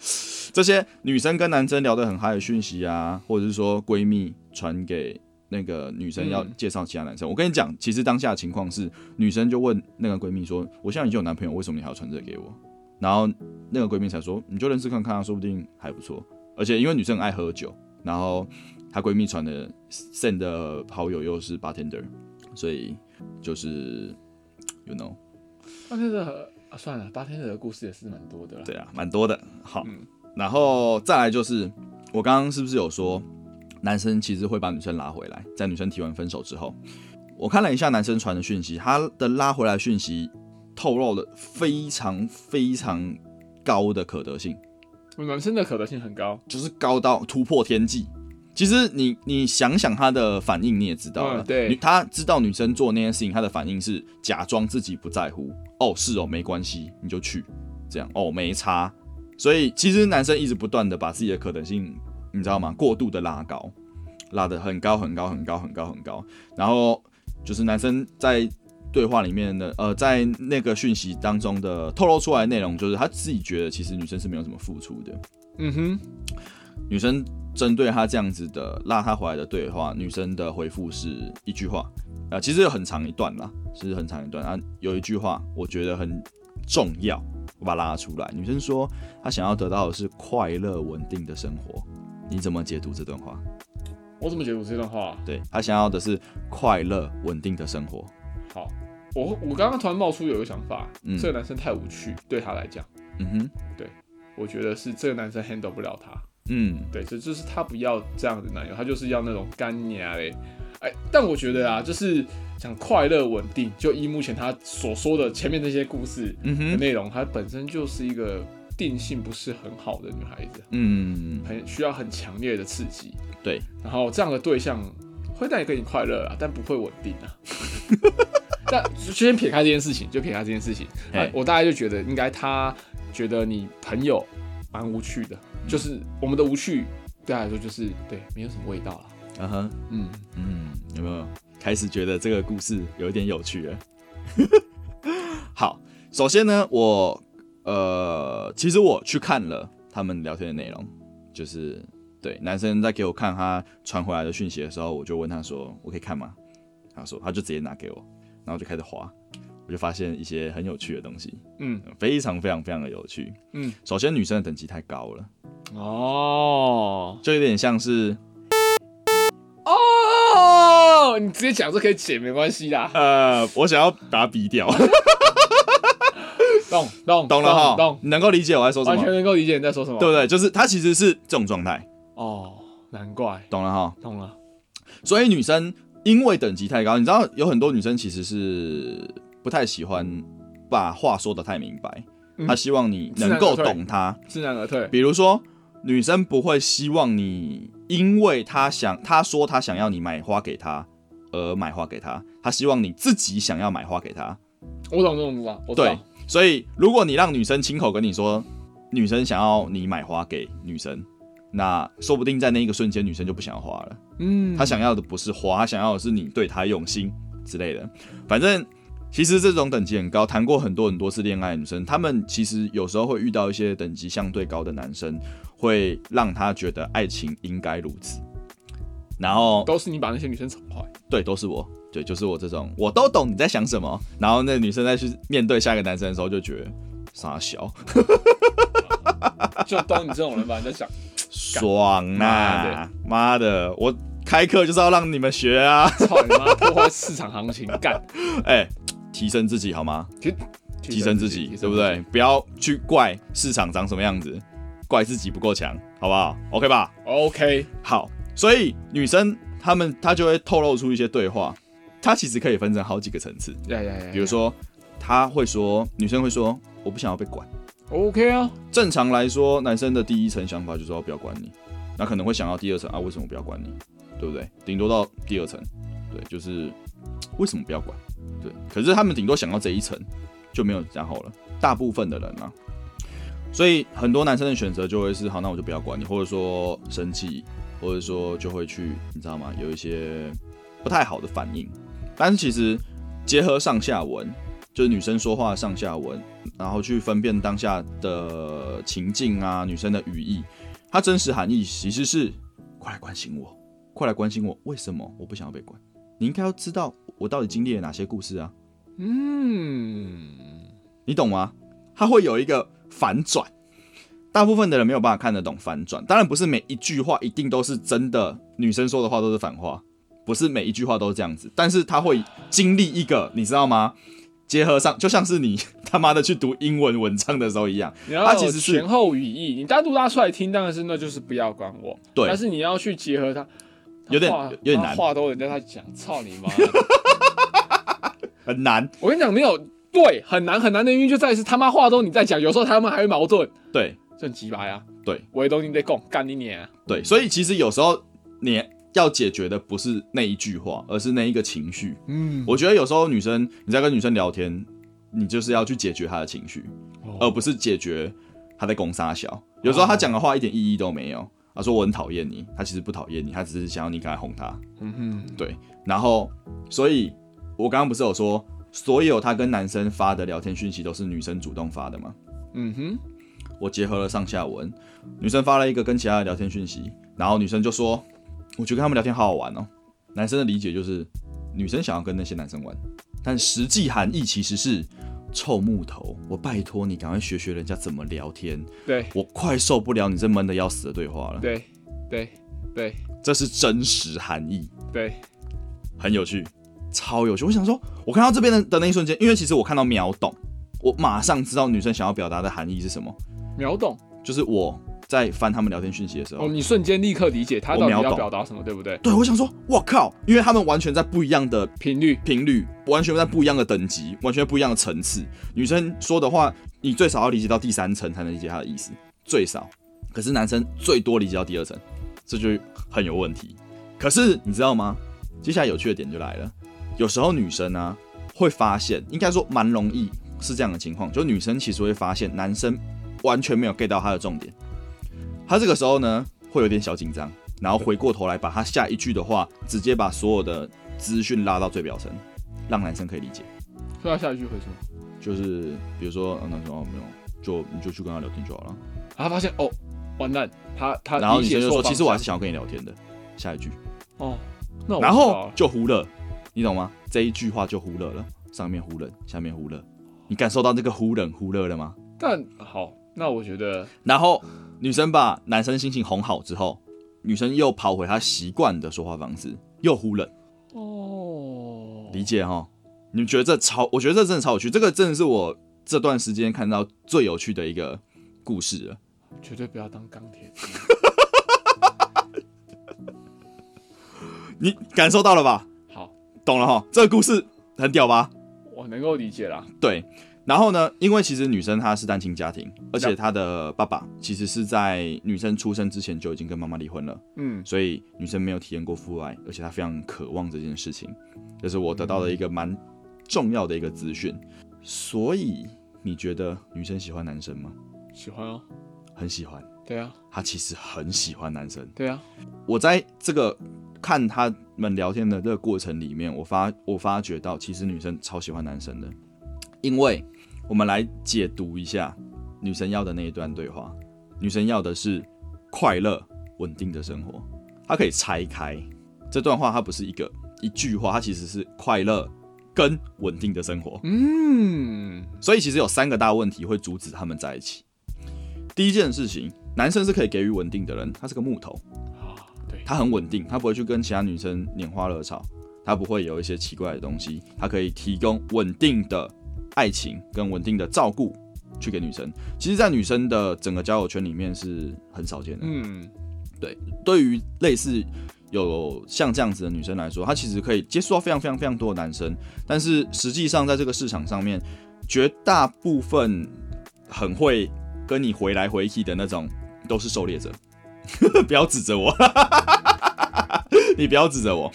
B: 这些女生跟男生聊得很嗨的讯息啊，或者是说闺蜜传给那个女生要
A: 嗯
B: 介绍其他男生，我跟你讲，其实当下的情况是，女生就问那个闺蜜说：“我现在已经有男朋友，为什么你还要传这个给我？”然后那个闺蜜才说：“你就认识看看啊，说不定还不错。”而且因为女生很爱喝酒，然后她闺蜜传的 send 的好友又是 bartender，所以就是 you know，
A: 八天的啊，算了，八天的故事也是蛮多的啦。
B: 对啊，蛮多的。好，
A: 嗯
B: 然后再来就是，我刚刚是不是有说，男生其实会把女生拉回来，在女生提完分手之后，我看了一下男生传的讯息，他的拉回来讯息透露了非常非常高的可得性，
A: 男生的可得性很高，
B: 就是高到突破天际。其实你你想想他的反应，你也知道了，
A: 嗯对
B: 他知道女生做那件事情，他的反应是假装自己不在乎，哦是哦没关系，你就去，这样哦没差。所以其实男生一直不断的把自己的可能性，你知道吗？过度的拉高，拉得很高很高很高很高很高，然后就是男生在对话里面的呃，在那个讯息当中的透露出来的内容，就是他自己觉得其实女生是没有什么付出的，
A: 嗯哼，
B: 女生针对他这样子的拉他回来的对话，女生的回复是一句话：“啊，其实有很长一段啦，其实很长一段啊。有一句话我觉得很重要，我把它拉出来。女生说她想要得到的是快乐稳定的生活，你怎么解读这段话？
A: 我怎么解读这段话？
B: 对她想要的是快乐稳定的生活。
A: 好，我我刚刚突然冒出有一个想法，
B: 嗯
A: 这个男生太无趣，对他来讲，
B: 嗯哼，对
A: 我觉得是这个男生 handle 不了他。
B: 嗯
A: 对，这就是他不要这样的男友，他就是要那种干娘嘞。哎，但我觉得啊，就是想快乐稳定，就依目前他所说的前面那些故事
B: 嗯哼，
A: 的内容，她本身就是一个定性不是很好的女孩子，
B: 嗯，
A: 很需要很强烈的刺激。
B: 对，
A: 然后这样的对象会带你跟你快乐啊，但不会稳定啊。但就先撇开这件事情，就撇开这件事情，我大概就觉得应该他觉得你朋友蛮无趣的，就是我们的无趣对他来说就是对没有什么味道了。
B: 嗯哼，
A: 嗯，
B: 嗯，有没有开始觉得这个故事有一点有趣了？好，首先呢，我呃，其实我去看了他们聊天的内容，就是对男生在给我看他传回来的讯息的时候，我就问他说：“我可以看吗？”他说：“他就直接拿给我，然后我就开始滑，我就发现一些很有趣的东西，
A: 嗯
B: 非常非常非常的有趣。
A: 嗯，
B: 首先女生的等级太高了，
A: 哦
B: 就有点像是
A: 哦，你直接讲这可以解没关系啦，
B: 呃，我想要把它逼掉，
A: 懂懂
B: 懂了哈，
A: 懂，
B: 你能够理解我在说什么
A: 完全，能够理解你在说什么。
B: 对不对？就是他其实是这种状态，
A: 哦，难怪，
B: 懂了哈。
A: 懂了。
B: 所以女生因为等级太高，你知道有很多女生其实是不太喜欢把话说的太明白，
A: 嗯
B: 她希望你能够懂她。
A: 知难而退。
B: 比如说，女生不会希望你因为她想，她说她想要你买花给她而买花给她，她希望你自己想要买花给她。
A: 我懂这种法，我知
B: 对
A: 道。，
B: 所以如果你让女生亲口跟你说，女生想要你买花给女生，那说不定在那一个瞬间，女生就不想要花了。
A: 嗯，
B: 她想要的不是花，她想要的是你对她用心之类的。反正其实这种等级很高，谈过很多很多次恋爱的女生，她们其实有时候会遇到一些等级相对高的男生，会让她觉得爱情应该如此。然后
A: 都是你把那些女生宠坏。
B: 对，都是我，对，就是我这种，我都懂你在想什么。然后那女生再去面对下一个男生的时候，就觉得傻笑，
A: 就都你这种人吧，你在想，
B: 爽
A: 呐
B: 啊！妈的，我开课就是要让你们学啊！
A: 操你妈，破坏市场行情，干，
B: 哎、提升自己好吗？提提升自己，对不对？？不要去怪市场长什么样子，怪自己不够强，好不好？OK 吧
A: ？OK，
B: 好，所以女生她们她就会透露出一些对话，她其实可以分成好几个层次。比如说，她会说，女生会说，我不想要被管。
A: OK 啊，
B: 正常来说，男生的第一层想法就是要不要管你，那可能会想到第二层啊，为什么不要管你？对不对？顶多到第二层，对，就是为什么不要管？对，可是他们顶多想到这一层就没有然后了。大部分的人啊，所以很多男生的选择就会是好，那我就不要管你，或者说生气，或者说就会去，你知道吗？有一些不太好的反应。但是其实结合上下文，就是女生说话的上下文，然后去分辨当下的情境啊，女生的语义，它真实含义其实是快来关心我，快来关心我，为什么我不想要被关？你应该要知道我到底经历了哪些故事啊，
A: 嗯，
B: 你懂吗？它会有一个反转，大部分的人没有办法看得懂反转。当然不是每一句话一定都是真的，女生说的话都是反话，不是每一句话都是这样子。但是他会经历一个，你知道吗？结合上，就像是你他妈的去读英文文章的时候一样，
A: 你要有
B: 它其实是
A: 前后语义，你单独拉出来听，当然是那就是不要管我。
B: 对
A: 但是你要去结合它，
B: 有点有点难
A: 他话都人家在讲，操你妈的！
B: 很难。
A: 我跟你讲，没有对，很难很难的原因就在于是他妈话都你在讲，有时候他们还会矛盾，
B: 对
A: 这很鸡巴呀。
B: 对，
A: 我都你得讲，干你娘！
B: 对，所以其实有时候你要解决的不是那一句话，而是那一个情绪。
A: 嗯，
B: 我觉得有时候女生你在跟女生聊天，你就是要去解决她的情绪，而
A: 哦
B: 不是解决她在攻杀小。有时候她讲的话一点意义都没有。她说我很讨厌你，她其实不讨厌你，她只是想要你赶快哄她。
A: 嗯哼，
B: 对，然后所以我刚刚不是有说，所有她跟男生发的聊天讯息都是女生主动发的吗？
A: 嗯哼，
B: 我结合了上下文，女生发了一个跟其他的聊天讯息，然后女生就说，我觉得跟他们聊天好好玩哦。男生的理解就是，女生想要跟那些男生玩，但实际含义其实是臭木头。我拜托你赶快学学人家怎么聊天，
A: 对
B: 我快受不了你这闷的要死的对话了。
A: 对对对
B: 这是真实含义，
A: 对，
B: 很有趣，超有趣。我想说，我看到这边的的那一瞬间，因为其实我看到秒懂，我马上知道女生想要表达的含义是什么。
A: 秒懂
B: 就是我在翻他们聊天讯息的时候，
A: 哦，你瞬间立刻理解他到底要表达什么，对不对？
B: 对我想说，我靠，因为他们完全在不一样的
A: 频率
B: 频率，完全在不一样的等级，完全不一样的层次。女生说的话，你最少要理解到第三层才能理解她的意思，最少。可是男生最多理解到第二层，这就很有问题。可是你知道吗？接下来有趣的点就来了，有时候女生呢、会发现，应该说蛮容易是这样的情况，就女生其实会发现男生完全没有 get 到他的重点，他这个时候呢会有点小紧张，然后回过头来把他下一句的话直接把所有的资讯拉到最表层，让男生可以理解。
A: 所以他下一句会说？
B: 就是比如说，嗯，男生哦没有，就你就去跟他聊天就好了。
A: 他发现哦，完蛋，他他
B: 然后女生就说，其实我还是想要跟你聊天的。下一句，
A: 哦，那我
B: 然后就忽略，你懂吗？这一句话就忽略了，上面忽冷，下面忽热，你感受到这个忽冷忽热了吗？
A: 但好，那我觉得
B: 然后女生把男生心情哄好之后，女生又跑回她习惯的说话方式，又忽冷，
A: 哦，
B: 理解哈？你们觉得这超？我觉得这真的超有趣，这个真的是我这段时间看到最有趣的一个故事了。
A: 绝对不要当钢铁。
B: 你感受到了吧？
A: 好，
B: 懂了哈？这个故事很屌吧？
A: 我能够理解啦。
B: 对。然后呢，因为其实女生她是单亲家庭，而且她的爸爸其实是在女生出生之前就已经跟妈妈离婚了，
A: 嗯，
B: 所以女生没有体验过父爱，而且她非常渴望这件事情，这是我得到的一个蛮重要的一个资讯。所以你觉得女生喜欢男生吗？
A: 喜欢哦。
B: 很喜欢，
A: 对啊，
B: 她其实很喜欢男生。
A: 对啊，
B: 我在这个看他们聊天的这个过程里面，我发我发觉到，其实女生超喜欢男生的，因为我们来解读一下女生要的那一段对话。女生要的是快乐、稳定的生活，她可以拆开这段话，它不是一个一句话，它其实是快乐跟稳定的生活。
A: 嗯，
B: 所以其实有三个大问题会阻止他们在一起。第一件事情，男生是可以给予稳定的人，他是个木头，
A: 啊，对，
B: 他很稳定，他不会去跟其他女生拈花惹草，他不会有一些奇怪的东西，他可以提供稳定的爱情跟稳定的照顾去给女生。其实，在女生的整个交友圈里面是很少见的。
A: 嗯，
B: 对对于类似有像这样子的女生来说，她其实可以接触到非常非常非常多的男生，但是实际上在这个市场上面，绝大部分很会跟你回来回去的那种都是狩猎者。不要指责我，你不要指责我，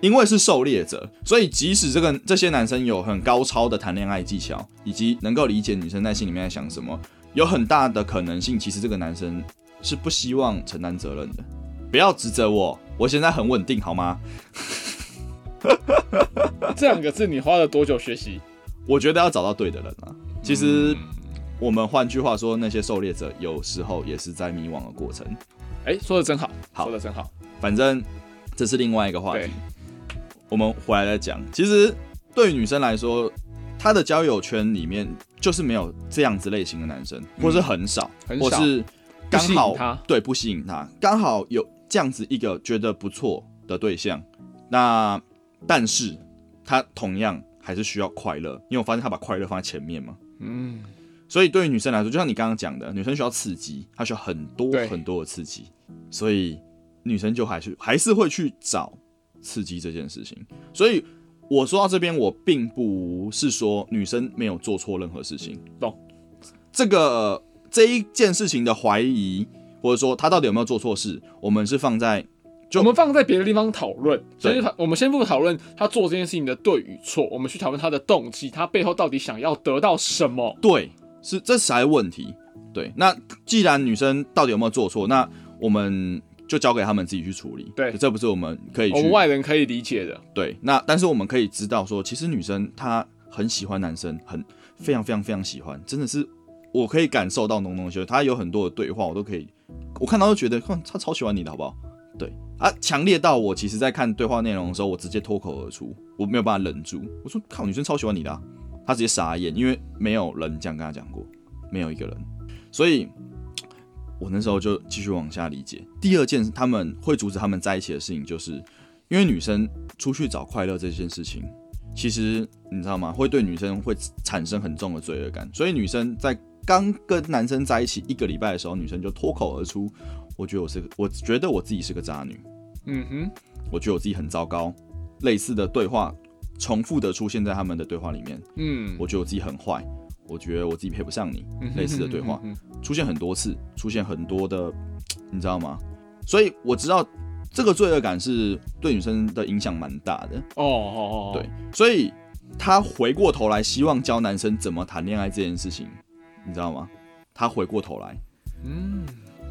B: 因为是狩猎者，所以即使这个这些男生有很高超的谈恋爱技巧，以及能够理解女生在心里面在想什么，有很大的可能性，其实这个男生是不希望承担责任的。不要指责我，我现在很稳定，好吗？
A: 这两个字你花了多久学习？
B: 我觉得要找到对的人啊。其实
A: 嗯
B: 我们换句话说，那些狩猎者有时候也是在迷惘的过程。
A: 哎、说的真好，
B: 好
A: 说的真好。
B: 反正这是另外一个话题，，我们回来再讲。其实对于女生来说，她的交友圈里面就是没有这样子类型的男生，或是很少，
A: 嗯很少
B: 或是刚好对不吸引她，刚好有这样子一个觉得不错的对象。那但是她同样还是需要快乐，因为我发现她把快乐放在前面嘛。
A: 嗯，
B: 所以对于女生来说，就像你刚刚讲的，女生需要刺激，她需要很多很多的刺激，所以女生就还是还是会去找刺激这件事情。所以我说到这边，我并不是说女生没有做错任何事情，
A: 懂？
B: 这个这一件事情的怀疑，或者说她到底有没有做错事，我们是放在就
A: 我们放在别的地方讨论，所
B: 对
A: 以我们先不讨论他做这件事情的对与错，我们去讨论他的动机，他背后到底想要得到什么。
B: 对，是这才是问题。对，那既然女生到底有没有做错，那我们就交给他们自己去处理。
A: 对
B: 这不是我们可以去
A: 我们外人可以理解的，
B: 对，那但是我们可以知道说，其实女生她很喜欢男生，很非常非常非常喜欢，真的是我可以感受到浓浓的喜欢。她有很多的对话，我都可以，我看到都觉得，哼，她超喜欢你的好不好？对啊，强烈到我其实在看对话内容的时候，我直接脱口而出，我没有办法忍住，我说靠，女生超喜欢你的、啊，他直接傻眼，因为没有人这样跟她讲过，没有一个人，所以。我那时候就继续往下理解。第二件他们会阻止他们在一起的事情，就是因为女生出去找快乐这件事情，其实你知道吗？会对女生会产生很重的罪恶感。所以女生在刚跟男生在一起一个礼拜的时候，女生就脱口而出：“我觉得我是个，我觉得我自己是个渣女。”
A: 嗯哼，
B: 我觉得我自己很糟糕。类似的对话重复的出现在他们的对话里面。
A: 嗯，
B: 我觉得我自己很坏。我觉得我自己配不上你，类似的对话出现很多次，出现很多的，你知道吗？所以我知道这个罪恶感是对女生的影响蛮大的，
A: 哦哦哦，
B: 对，所以他回过头来希望教男生怎么谈恋爱这件事情，你知道吗？他回过头来，
A: 嗯，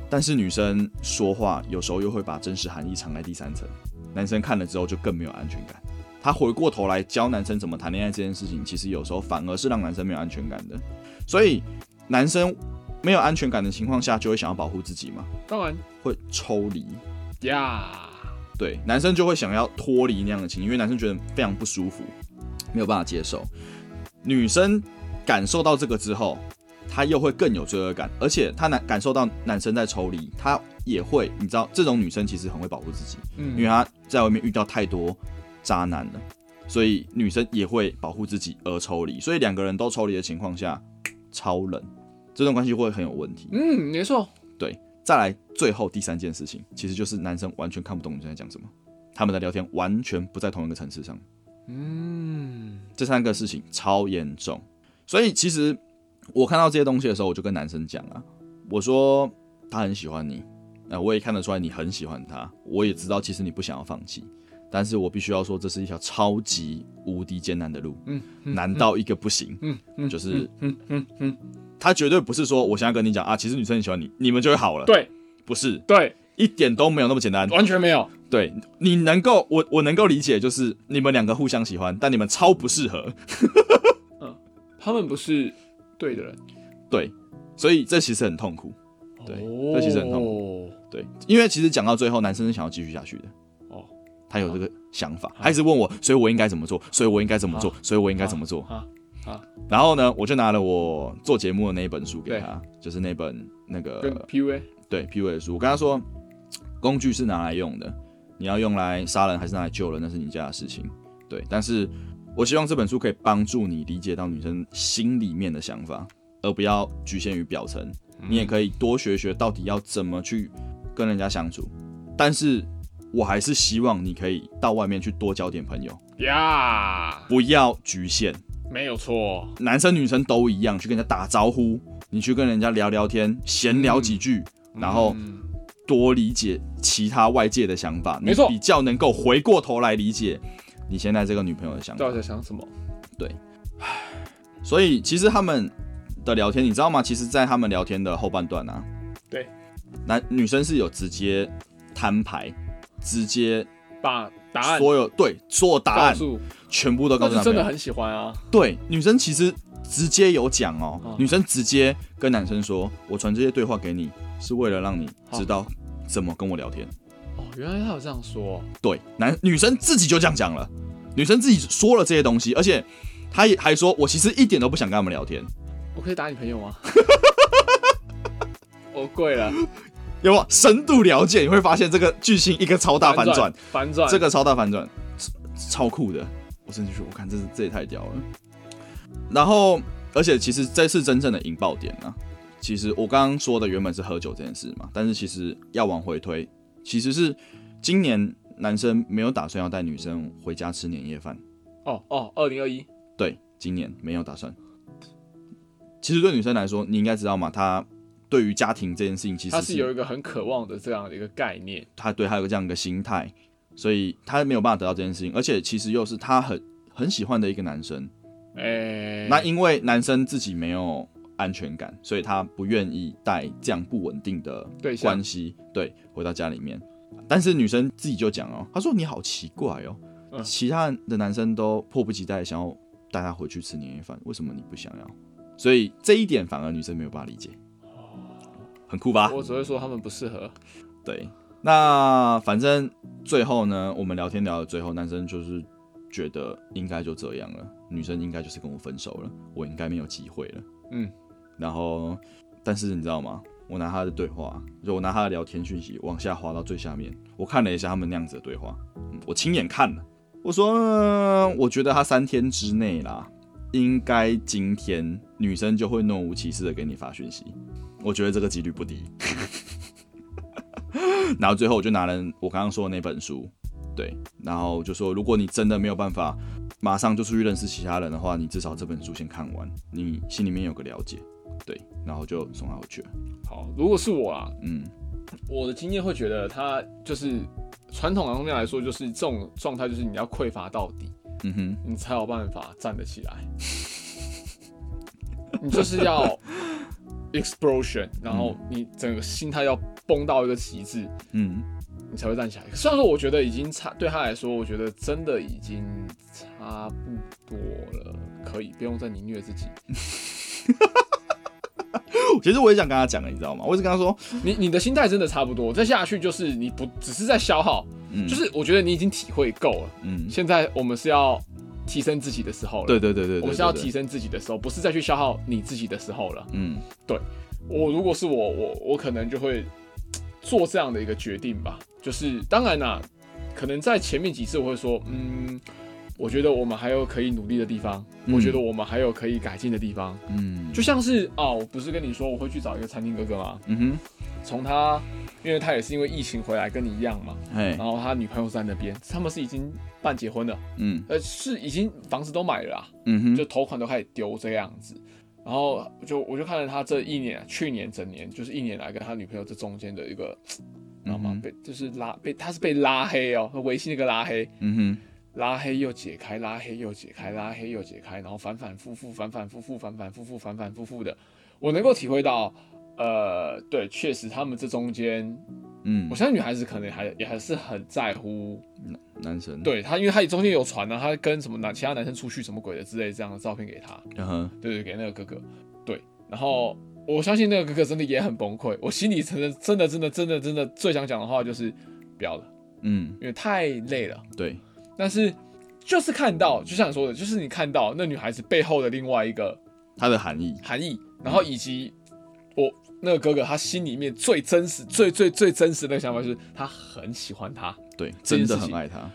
B: 但是女生说话有时候又会把真实含义藏在第三层，男生看了之后就更没有安全感。他回过头来教男生怎么谈恋爱这件事情，其实有时候反而是让男生没有安全感的。所以男生没有安全感的情况下，就会想要保护自己嘛，
A: 当然
B: 会抽离。
A: 呀，
B: 对，男生就会想要脱离那样的情，因为男生觉得非常不舒服，没有办法接受。女生感受到这个之后，她又会更有罪恶感，而且她男感受到男生在抽离，她也会，你知道，这种女生其实很会保护自己，
A: 嗯
B: 因为她在外面遇到太多渣男了，所以女生也会保护自己而抽离，所以两个人都抽离的情况下，超冷，这段关系会很有问题。
A: 嗯，没错，
B: 对，再来最后第三件事情，其实就是男生完全看不懂女生在讲什么，他们的聊天完全不在同一个层次上。
A: 嗯，
B: 这三个事情超严重，所以其实我看到这些东西的时候，我就跟男生讲啊，我说他很喜欢你，那、我也看得出来你很喜欢他，我也知道其实你不想要放弃，但是我必须要说，这是一条超级无敌艰难的路，
A: 嗯，
B: 难到一个不行，
A: 嗯嗯，
B: 就是
A: 嗯嗯嗯，
B: 他绝对不是说我现在跟你讲啊，其实女生很喜欢你，你们就会好了，，
A: 对。
B: 不是，
A: 对，
B: 一点都没有那么简单，
A: 完全没有，
B: 对。你能够，我我能够理解，就是你们两个互相喜欢，但你们超不适合，
A: 他们不是对的人，
B: 对，所以这其实很痛苦，对。
A: 哦
B: 这其实很痛苦。对，因为其实讲到最后，男生是想要继续下去的，
A: 哦，
B: 他有这个想法，他一直问我，所以我应该怎么做，所以我应该怎么做，所以我应该怎么做，
A: 啊啊，
B: 然后呢，我就拿了我做节目的那一本书给他，就是那本那
A: 跟
B: 个
A: PUA，
B: 对 P U A 的书，我跟他说，工具是拿来用的，你要用来杀人还是拿来救人，那是你家的事情。对，但是我希望这本书可以帮助你理解到女生心里面的想法，而不要局限于表层。你也可以多学学到底要怎么去跟人家相处，但是我还是希望你可以到外面去多交点朋友，
A: 呀，
B: 不要局限。
A: 没有错，
B: 男生女生都一样，去跟人家打招呼，你去跟人家聊聊天，闲聊几句，然后
A: 嗯
B: 多理解其他外界的想法，
A: 没错
B: 比较能够回过头来理解你现在这个女朋友的想法
A: 到。底在想什么？
B: 对所以其实他们的聊天，你知道吗？其实，在他们聊天的后半段啊，
A: 对，
B: 男女生是有直接摊牌，直接
A: 把答案
B: 所有对所有答案，全部都告诉男朋友。
A: 真的很喜欢啊，
B: 对，女生其实直接有讲哦，
A: 嗯
B: 女生直接跟男生说：“我传这些对话给你，是为了让你知道怎么跟我聊天。”
A: 哦，原来他有这样说，
B: 对，男女生自己就这样讲了，女生自己说了这些东西，而且她也还说，我其实一点都不想跟他们聊天，
A: 我可以打你朋友吗？我跪了，
B: 有没有深度了解？你会发现这个剧情一个超大反转，，
A: 反转，
B: 这个超大反转，超酷的，我真的觉得，我看这是这也太屌了。然后，而且其实这是真正的引爆点啊。其实我刚刚说的原本是喝酒这件事嘛，但是其实要往回推，其实是今年男生没有打算要带女生回家吃年夜饭。
A: 哦哦，二零二一，
B: 对，今年没有打算。其实对女生来说，你应该知道嘛，她对于家庭这件事情，其实
A: 他是有一个很渴望的这样的一个概念，
B: 他对他有个这样一个心态，所以他没有办法得到这件事情，而且其实又是他很很喜欢的一个男生。
A: 哎，
B: 那因为男生自己没有安全感，所以他不愿意带这样不稳定的关系对回到家里面。但是女生自己就讲哦，她说你好奇怪哦，
A: 嗯
B: 其他的男生都迫不及待想要带她回去吃年夜饭，为什么你不想要？所以这一点反而女生没有办法理解，很酷吧？
A: 我只会说他们不适合，
B: 对，那反正最后呢，我们聊天聊到最后，男生就是觉得应该就这样了，女生应该就是跟我分手了，我应该没有机会了。
A: 嗯，
B: 然后，但是你知道吗？我拿他的对话，就我拿他的聊天讯息往下滑到最下面，我看了一下他们那样子的对话，嗯我亲眼看了。我说、呃我觉得他三天之内啦，应该今天女生就会若无其事的给你发讯息，我觉得这个几率不低。然后最后我就拿了我刚刚说的那本书，对，然后就说如果你真的没有办法马上就出去认识其他人的话，你至少这本书先看完，你心里面有个了解，对，然后就送他回去了。
A: 好，如果是我啊，
B: 嗯。
A: 我的经验会觉得他就是传统方面来说，就是这种状态，就是你要匮乏到底，
B: 嗯哼，
A: 你才有办法站得起来。你就是要 explosion，然后你整个心态要崩到一个极致，
B: 嗯
A: 你才会站起来。虽然说我觉得已经差，对他来说，我觉得真的已经差不多了，可以不用再凌虐自己。
B: 其实我也想跟他讲的，你知道吗？我一直跟他说，
A: 你你的心态真的差不多，再下去就是你不只是在消耗，
B: 嗯，
A: 就是我觉得你已经体会够了。
B: 嗯，
A: 现在我们是要提升自己的时候了。
B: 对对对对对，
A: 我们是要提，升自己的时候，不是再去消耗你自己的时候了。
B: 嗯对
A: 我如果是我，我我可能就会做这样的一个决定吧。就是当然啦、可能在前面几次我会说，嗯，我觉得我们还有可以努力的地方，
B: 嗯
A: 我觉得我们还有可以改进的地方。
B: 嗯，
A: 就像是啊，我不是跟你说我会去找一个餐厅哥哥吗？
B: 嗯哼，
A: 从他，因为他也是因为疫情回来，跟你一样嘛。
B: 嘿
A: 然，后他女朋友在那边，他们是已经办结婚了，
B: 嗯
A: 呃，是已经房子都买了啦。
B: 嗯哼，
A: 就头款都开始丢这个样子。然后就我就看着他这一年，去年整年就是一年来跟他女朋友这中间的一个，知道吗？被就是拉被他是被拉黑哦，微信那个拉黑，
B: 嗯哼，
A: 拉黑又解开，拉黑又解开，拉黑又解开，然后反反复复，反反复复，反反复复，反反复复的，我能够体会到，呃，对，确实他们这中间，
B: 嗯。
A: 我，相信女孩子可能还也还是很在乎，
B: 男生，，
A: 对他，因为他中间有传呢、他跟什么男其他男生出去什么鬼的之类这样的照片给他，
B: 嗯哼，
A: 对对，给那个哥哥，对，然后我相信那个哥哥真的也很崩溃，我心里真的真的真的真的真的最想讲的话就是不要了，
B: 嗯，
A: 因为太累了。
B: 对，
A: 但是就是看到，就像你说的，就是你看到那女孩子背后的另外一个
B: 她的含义，
A: 含义，然后以及我那个哥哥他心里面最真实、最最最真实的想法就是他很喜欢她。
B: 对，真的很爱她，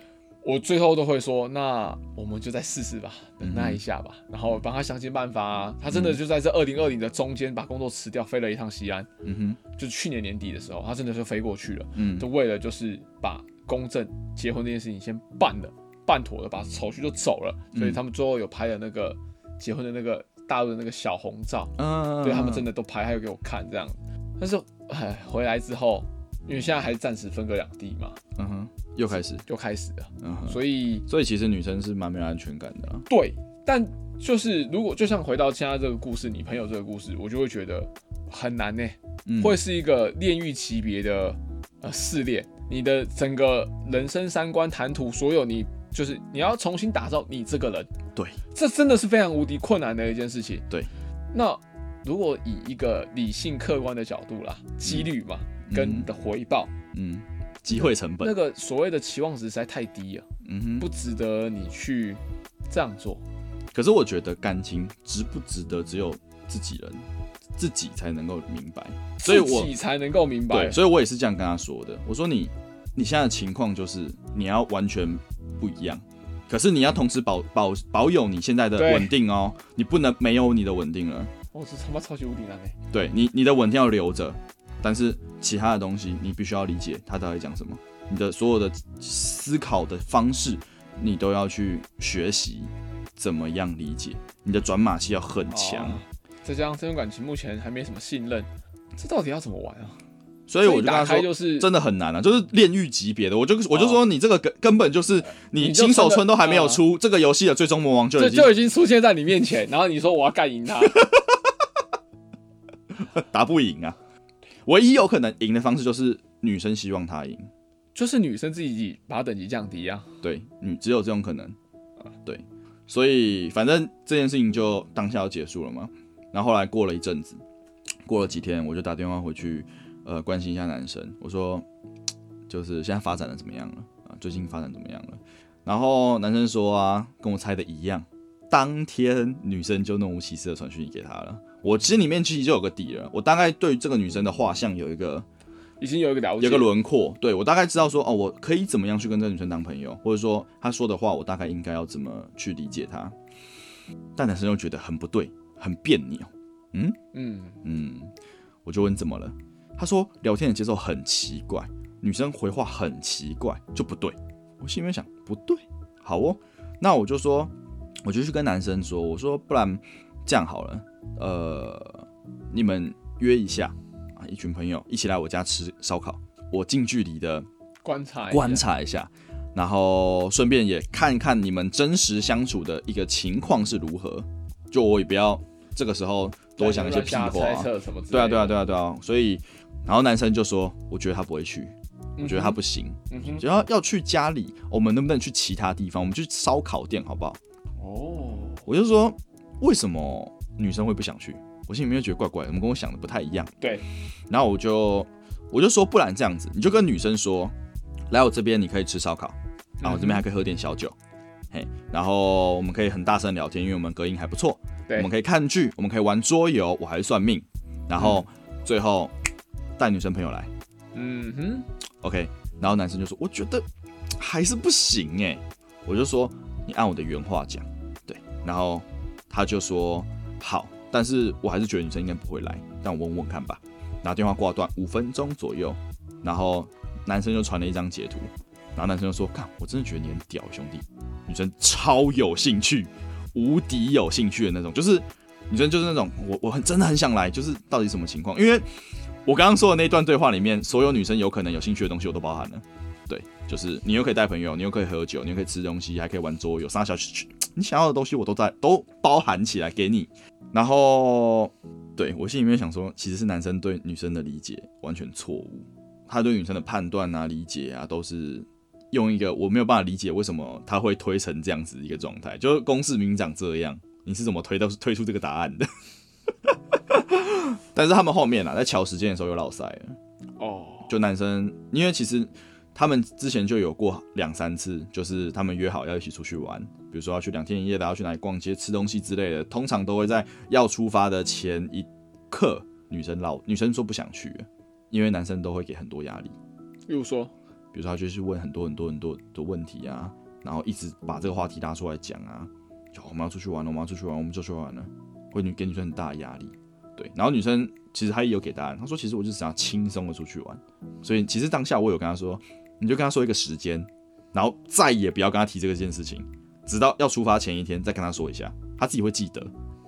A: 我最后都会说，那我们就再试试吧，
B: 嗯
A: 等待一下吧，然后帮他想尽办法啊。他真的就在这二零二零的中间把工作辞掉，飞了一趟西安，
B: 嗯哼，
A: 就是去年年底的时候，他真的就飞过去了，
B: 嗯。
A: 就为了就是把公证结婚这件事情先办了，办妥了，把手续就走了，所以
B: 嗯
A: 他们最后有拍了那个结婚的那个大陆的那个小红照，
B: 嗯，
A: 对他们真的都拍，还有给我看这样。但是哎，回来之后，因为现在还暂时分隔两地嘛，
B: 嗯哼，又开始，
A: 又开始了，
B: 嗯哼，
A: 所以
B: 所以其实女生是蛮没有安全感的啊，
A: 对，但就是如果就像回到现在这个故事，你朋友这个故事，我就会觉得很难呢、
B: 嗯，
A: 会是一个炼狱级别的呃试炼，你的整个人生三观、谈吐，所有你就是你要重新打造你这个人，
B: 对，
A: 这真的是非常无敌困难的一件事情。
B: 对，
A: 那如果以一个理性客观的角度啦，几率嘛，跟你的回报，
B: 嗯，机会成本。
A: 那，个所谓的期望值实在太低了，
B: 嗯哼，
A: 不值得你去这样做。
B: 可是我觉得感情值不值得，只有自己人自己才能够明白。所以我
A: 自己才能够明白
B: 对，。所以我也是这样跟他说的。我说你你现在的情况就是你要完全不一样，可是你要同时保保保有你现在的稳定哦，你不能没有你的稳定了。
A: 我，这他妈超级无敌难哎！
B: 对你你的稳定要留着，但是其他的东西你必须要理解他到底讲什么，你的所有的思考的方式你都要去学习怎么样理解，你的转码器要很强。
A: 哦再加上这段感情目前还没什么信任，这到底要怎么玩啊？
B: 所以我就跟
A: 打
B: 他说，
A: 就是
B: 真的很难啊，就是炼狱级别的。我就我就说你这个根根本就是你新手村都还没有出，这个游戏的最终魔王就已经
A: 这就已经出现在你面前，然后你说我要干赢他，
B: 打不赢啊。唯一有可能赢的方式就是女生希望他赢，
A: 就是女生自己把等级降低啊。
B: 对，女只有这种可能。对，所以反正这件事情就当下就结束了嘛。然后后来过了一阵子，过了几天，我就打电话回去，呃，关心一下男生。我说，就是现在发展的怎么样了啊？最近发展怎么样了？然后男生说啊，跟我猜的一样，当天女生就若无其事的传讯息给他了。我心里面其实就有个底了，我大概对这个女生的画像有一个
A: 已经有一个了解，
B: 有个轮廓，对我大概知道说哦，我可以怎么样去跟这个女生当朋友，或者说她说的话，我大概应该要怎么去理解她。但男生又觉得很不对，很别扭。嗯
A: 嗯，
B: 嗯，我就问怎么了？他说聊天的节奏很奇怪，女生回话很奇怪，就不对。我心里面想不对，好哦，那我就说，我就去跟男生说，我说不然这样好了，呃，你们约一下啊，一群朋友一起来我家吃烧烤，我近距离的
A: 观察
B: 观察一下，然后顺便也看看你们真实相处的一个情况是如何。就我也不要这个时候多想一些屁话？对啊，对啊，对啊，对啊。所以，然后男生就说：“我觉得他不会去，我觉得他不行。只要要去家里，我们能不能去其他地方？我们去烧烤店好不好
A: 哦，？”
B: 我就说：“为什么女生会不想去？”我心里面就觉得怪怪的，怎么跟我想的不太一样？
A: 对，
B: 然后我就我就说：“不然这样子，你就跟女生说，来我这边你可以吃烧烤，然后我这边还可以喝点小酒，嘿，然后我们可以很大声聊天，因为我们隔音还不错。
A: 对
B: 我们可以看剧，我们可以玩桌游，我还会算命，然后最后带女生朋友来
A: 嗯哼
B: ，，OK。然后男生就说：“我觉得还是不行哎。”我就说：“你按我的原话讲，对。”然后他就说：“好，但是我还是觉得女生应该不会来，让我问问看吧。”然后电话挂断五分钟左右，然后男生就传了一张截图，然后男生就说：“看，我真的觉得你很屌，兄弟。”女生超有兴趣，无敌有兴趣的那种，就是女生就是那种我我很真的很想来，就是到底什么情况？因为我刚刚说的那段对话里面，所有女生有可能有兴趣的东西我都包含了。对，就是你又可以带朋友，你又可以喝酒，你又可以吃东西，还可以玩桌游，啥小你想要的东西我都在都包含起来给你。然后对我心里面想说，其实是男生对女生的理解完全错误，他对女生的判断啊、理解啊，都是用一个我没有办法理解为什么他会推成这样子一个状态，就是公式明明长这样，你是怎么推到推出这个答案的？但是他们后面啊，在瞧时间的时候又落赛了。
A: 哦，
B: 就男生，因为其实他们之前就有过两三次，就是他们约好要一起出去玩，比如说要去两天一夜的，要去哪里逛街、吃东西之类的，通常都会在要出发的前一刻，女生老，女生说不想去，因为男生都会给很多压力，
A: 例如说，
B: 比如说他就去问很多很多很多的问题啊，然后一直把这个话题拉出来讲啊，就我们要出去玩了，我们要出去玩，我们就出去玩了，会女给女生很大的压力。对，然后女生其实她也有给答案，她说其实我就想要轻松的出去玩，所以其实当下我有跟她说，你就跟她说一个时间，然后再也不要跟她提这个件事情，直到要出发前一天再跟她说一下，她自己会记得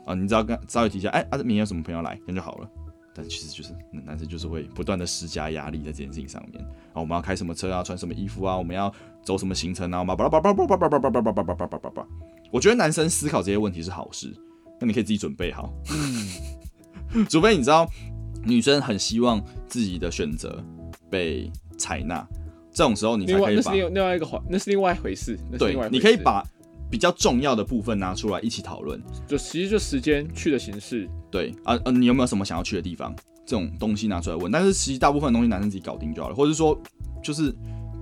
B: 啊，你只要跟稍微提一下，哎啊，明天有什么朋友来，那就好了。但其实就是男生就是会不断的施加压力在这件事情上面，啊，我们要开什么车啊，穿什么衣服啊，我们要走什么行程啊，我们巴拉巴拉巴拉巴拉巴拉巴拉巴拉巴拉巴拉巴拉巴，我觉得男生思考这些问题是好事，那你可以自己准备好。嗯。除非你知道女生很希望自己的选择被采纳，这种时候你才可以把
A: 那是另另外一个环，那是另外一回事，
B: 对你可以把比较重要的部分拿出来一起讨论。
A: 就其实就时间去的形式，
B: 对啊，呃，你有没有什么想要去的地方？这种东西拿出来问，但是其实大部分的东西男生自己搞定就好了，或者说就是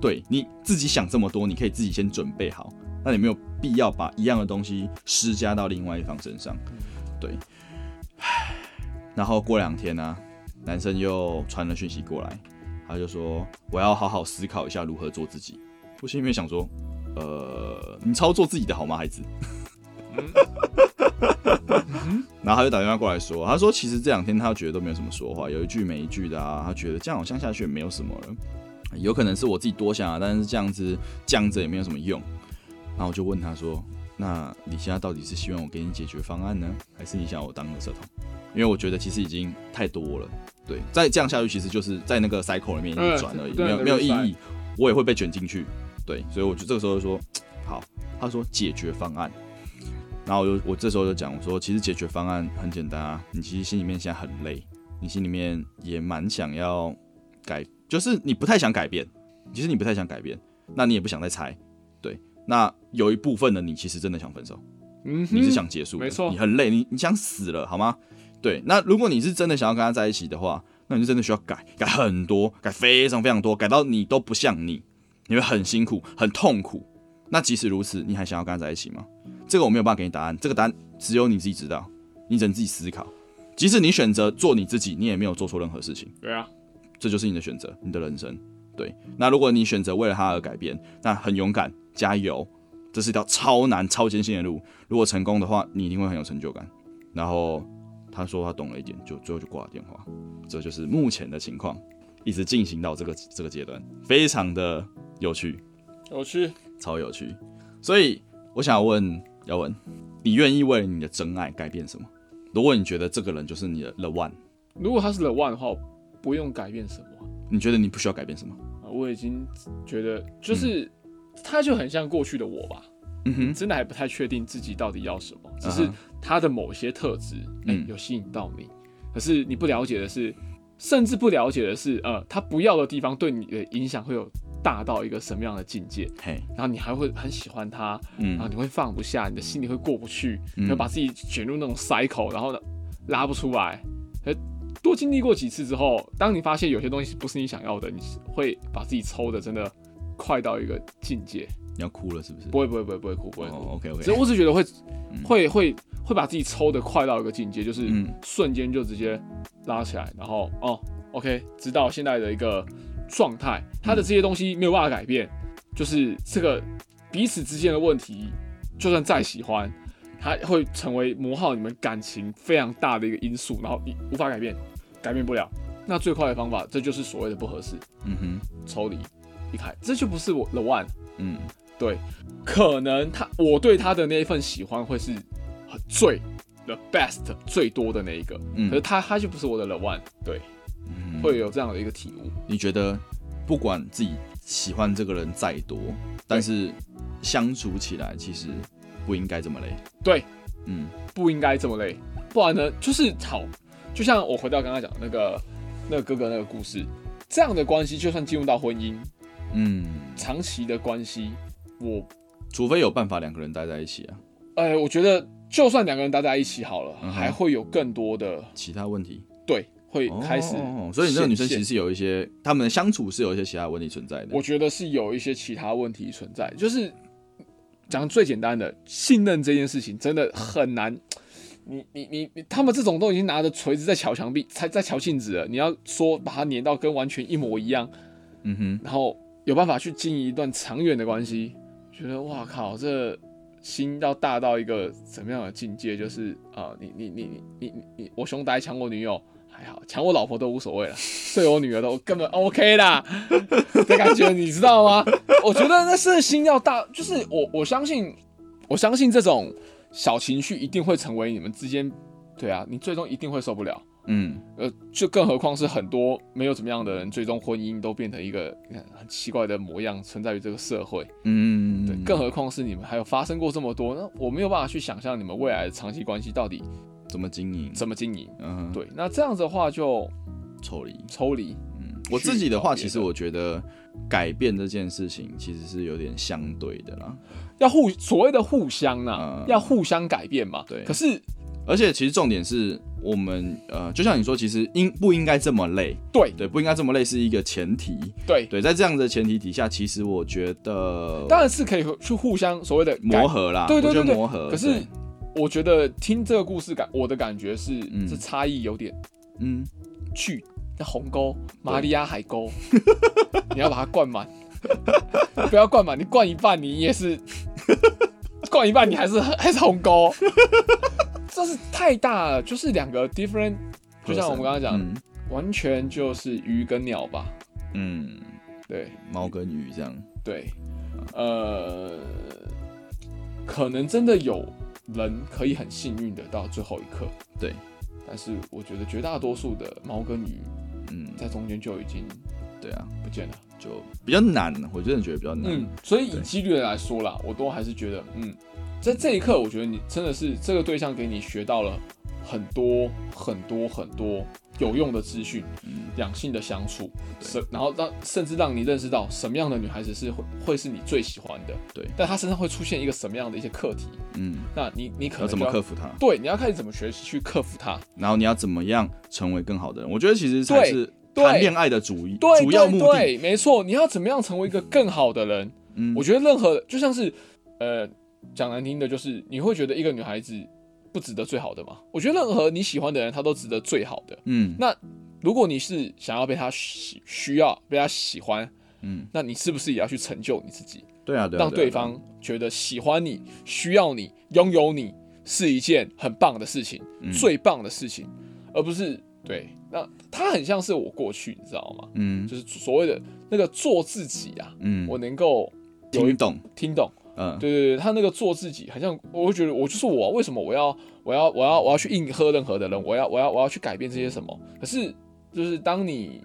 B: 对你自己想这么多，你可以自己先准备好，那你没有必要把一样的东西施加到另外一方身上。对，然后过两天呢、男生又传了讯息过来，他就说我要好好思考一下如何做自己。我心里面想说，呃，你操作自己的好吗，孩子？然后他就打电话过来说，他说其实这两天他觉得都没有什么说话，有一句没一句的啊，他觉得这样好像下去也没有什么了，有可能是我自己多想啊，但是这样子犟着也没有什么用。然后我就问他说，那你现在到底是希望我给你解决方案呢，还是你想我当垃圾桶？因为我觉得其实已经太多了，对，再这样下去其实就是在那个 cycle 里面转而已，
A: 嗯
B: 没有没有意义，我也会被卷进去，对，所以我就这个时候就说好，他说解决方案。然后我就我这时候就讲，我说其实解决方案很简单啊，你其实心里面现在很累，你心里面也蛮想要改，就是你不太想改变，其实你不太想改变，那你也不想再猜，对，那有一部分的你其实真的想分手，
A: 嗯，
B: 你是想结束，
A: 没错
B: 你很累，你你想死了好吗？对，那如果你是真的想要跟他在一起的话，那你就真的需要改，改很多，改非常非常多，改到你都不像你，你会很辛苦、很痛苦。那即使如此，你还想要跟他在一起吗？这个我没有办法给你答案，这个答案只有你自己知道，你只能自己思考。即使你选择做你自己，你也没有做错任何事情，
A: 对啊，
B: 这就是你的选择，你的人生。对，那如果你选择为了他而改变，那很勇敢，加油，这是一条超难、超艰辛的路。如果成功的话，你一定会很有成就感。然后他说他懂了一点，就最后就挂了电话。这就是目前的情况，一直进行到这个这个阶段，非常的有趣，
A: 有趣，
B: 超有趣。所以我想问姚文，你愿意为了你的真爱改变什么？如果你觉得这个人就是你的 the one，
A: 如果他是 the one 的话，不用改变什么。
B: 你觉得你不需要改变什么？
A: 啊，我已经觉得就是他就很像过去的我吧。
B: 嗯哼，
A: 真的还不太确定自己到底要什么，只是他的某些特质，哎、
B: 嗯
A: 有吸引到你。可是你不了解的是，甚至不了解的是，呃，他不要的地方对你的影响会有大到一个什么样的境界，
B: 嘿，
A: 然后你还会很喜欢他，嗯然后
B: 嗯
A: 你会放不下，你的心里会过不去，
B: 嗯
A: 你会把自己卷入那种 cycle，然后呢拉不出来。呃，多经历过几次之后，当你发现有些东西不是你想要的，你会把自己抽的真的快到一个境界。
B: 你要哭了是不是？
A: 不会不会不会不会哭不会
B: ，OK
A: 只是我只觉得会
B: 嗯
A: 会会会把自己抽的快到一个境界，就是
B: 嗯
A: 瞬间就直接拉起来，然后哦，OK，直到现在的一个状态，他的这些东西没有办法改变，就是这个彼此之间的问题，就算再喜欢，他会成为磨耗你们感情非常大的一个因素，然后你无法改变，改变不了。那最快的方法，这就是所谓的不合适，
B: 嗯哼，
A: 抽离，离开，这就不是我 the one。
B: 嗯
A: 对，可能他我对他的那一份喜欢会是很最 the best 最多的那一个，
B: 嗯。
A: 可是他他就不是我的 the one，对，
B: 嗯，
A: 会有这样的一个体悟。
B: 你觉得不管自己喜欢这个人再多，但是相处起来其实不应该这么累。
A: 对，
B: 嗯。
A: 不应该这么累，不然呢就是好，就像我回到刚刚讲的那个那个哥哥那个故事，这样的关系就算进入到婚姻，
B: 嗯，
A: 长期的关系，我
B: 除非有办法两个人待在一起啊，
A: 哎，我觉得就算两个人待在一起好了，
B: 嗯哼
A: 还会有更多的
B: 其他问题
A: 对会开始
B: 哦，所以你这个女生其实是有一些，他们的相处是有一些其他问题存在的。
A: 我觉得是有一些其他问题存在，就是讲最简单的信任这件事情真的很难。你你你你，他们这种都已经拿着锤子在敲墙壁，才在敲镜子了。你要说把它粘到跟完全一模一样，
B: 嗯哼，
A: 然后有办法去经营一段长远的关系，觉得哇靠，这心要大到一个什么样的境界？就是啊、你你你你你你你，我兄弟抢我女友还好，抢我老婆都无所谓了，对我女儿都根本 OK 啦的感觉，你知道吗？我觉得那是心要大，就是我我相信，我相信这种小情绪一定会成为你们之间，对啊，你最终一定会受不了。
B: 嗯
A: 呃，就更何况是很多没有怎么样的人，最终婚姻都变成一个你看很奇怪的模样，存在于这个社会。
B: 嗯，
A: 对，更何况是你们还有发生过这么多，那我没有办法去想象你们未来的长期关系到底
B: 怎么经营？
A: 怎么经营。
B: 嗯，
A: 对，那这样子的话就
B: 抽离。
A: 抽离。
B: 嗯，我自己的话，其实我觉得改变这件事情其实是有点相对的啦。
A: 要互所谓的互相呐、
B: 嗯
A: 要互相改变嘛。
B: 对
A: 可是
B: 而且其实重点是我们呃，就像你说，其实应不应该这么累？
A: 对
B: 对，不应该这么累是一个前提。
A: 对，
B: 对，在这样的前提底下，其实我觉得
A: 当然是可以去互相所谓的
B: 磨。合啦，
A: 对对对对
B: 我觉得磨合。
A: 可是我觉得听这个故事感，我的感觉是
B: 嗯
A: 这差异有点
B: 嗯，
A: 巨，那鸿沟，马里亚海沟，你要把它灌满，不要灌满，你灌一半，你也是 灌一半，你还是还是鸿沟，这是太大了，就是两个 different，就像我们刚刚讲，
B: 嗯。
A: 完全就是鱼跟鸟吧，
B: 嗯，
A: 对。
B: 猫跟鱼这样。
A: 对，呃，可能真的有人可以很幸运的到最后一刻，
B: 对，
A: 但是我觉得绝大多数的猫跟鱼
B: 嗯，
A: 在中间就已经
B: 对啊，
A: 不见了。
B: 就比较难，我真的觉得比较难。
A: 嗯，所以以
B: 对。
A: 几率来说啦，我都还是觉得，嗯，在这一刻，我觉得你真的是这个对象给你学到了很多很多很多有用的资讯，
B: 嗯
A: 两性的相处，甚然后让甚至让你认识到什么样的女孩子是会会是你最喜欢的，
B: 对
A: 但她身上会出现一个什么样的一些课题，
B: 嗯，
A: 那你你可
B: 要怎么克服它？
A: 对，你要开始怎么学习去克服它，
B: 然后你要怎么样成为更好的人？我觉得其实才
A: 对
B: 是
A: 对
B: 谈恋爱的主意
A: 对
B: 主要目的。
A: 对，对没错，你要怎么样成为一个更好的人？
B: 嗯
A: 我觉得任何就像是呃讲难听的，就是你会觉得一个女孩子不值得最好的吗？我觉得任何你喜欢的人，她都值得最好的。
B: 嗯
A: 那如果你是想要被他喜需要被他喜欢，
B: 嗯，
A: 那你是不是也要去成就你自己，
B: 对啊，对啊，
A: 让对方觉得喜欢你、需要你、拥有你是一件很棒的事情，
B: 嗯
A: 最棒的事情，而不是对。那他很像是我过去，你知道吗？
B: 嗯
A: 就是所谓的那个做自己啊，
B: 嗯，
A: 我能够
B: 听懂，
A: 听懂。
B: 嗯，
A: 对对对，他那个做自己，好像，我会觉得我就是我啊，为什么我要我要我要我要去应和任何的人，我要我要我要去改变这些什么？可是就是当你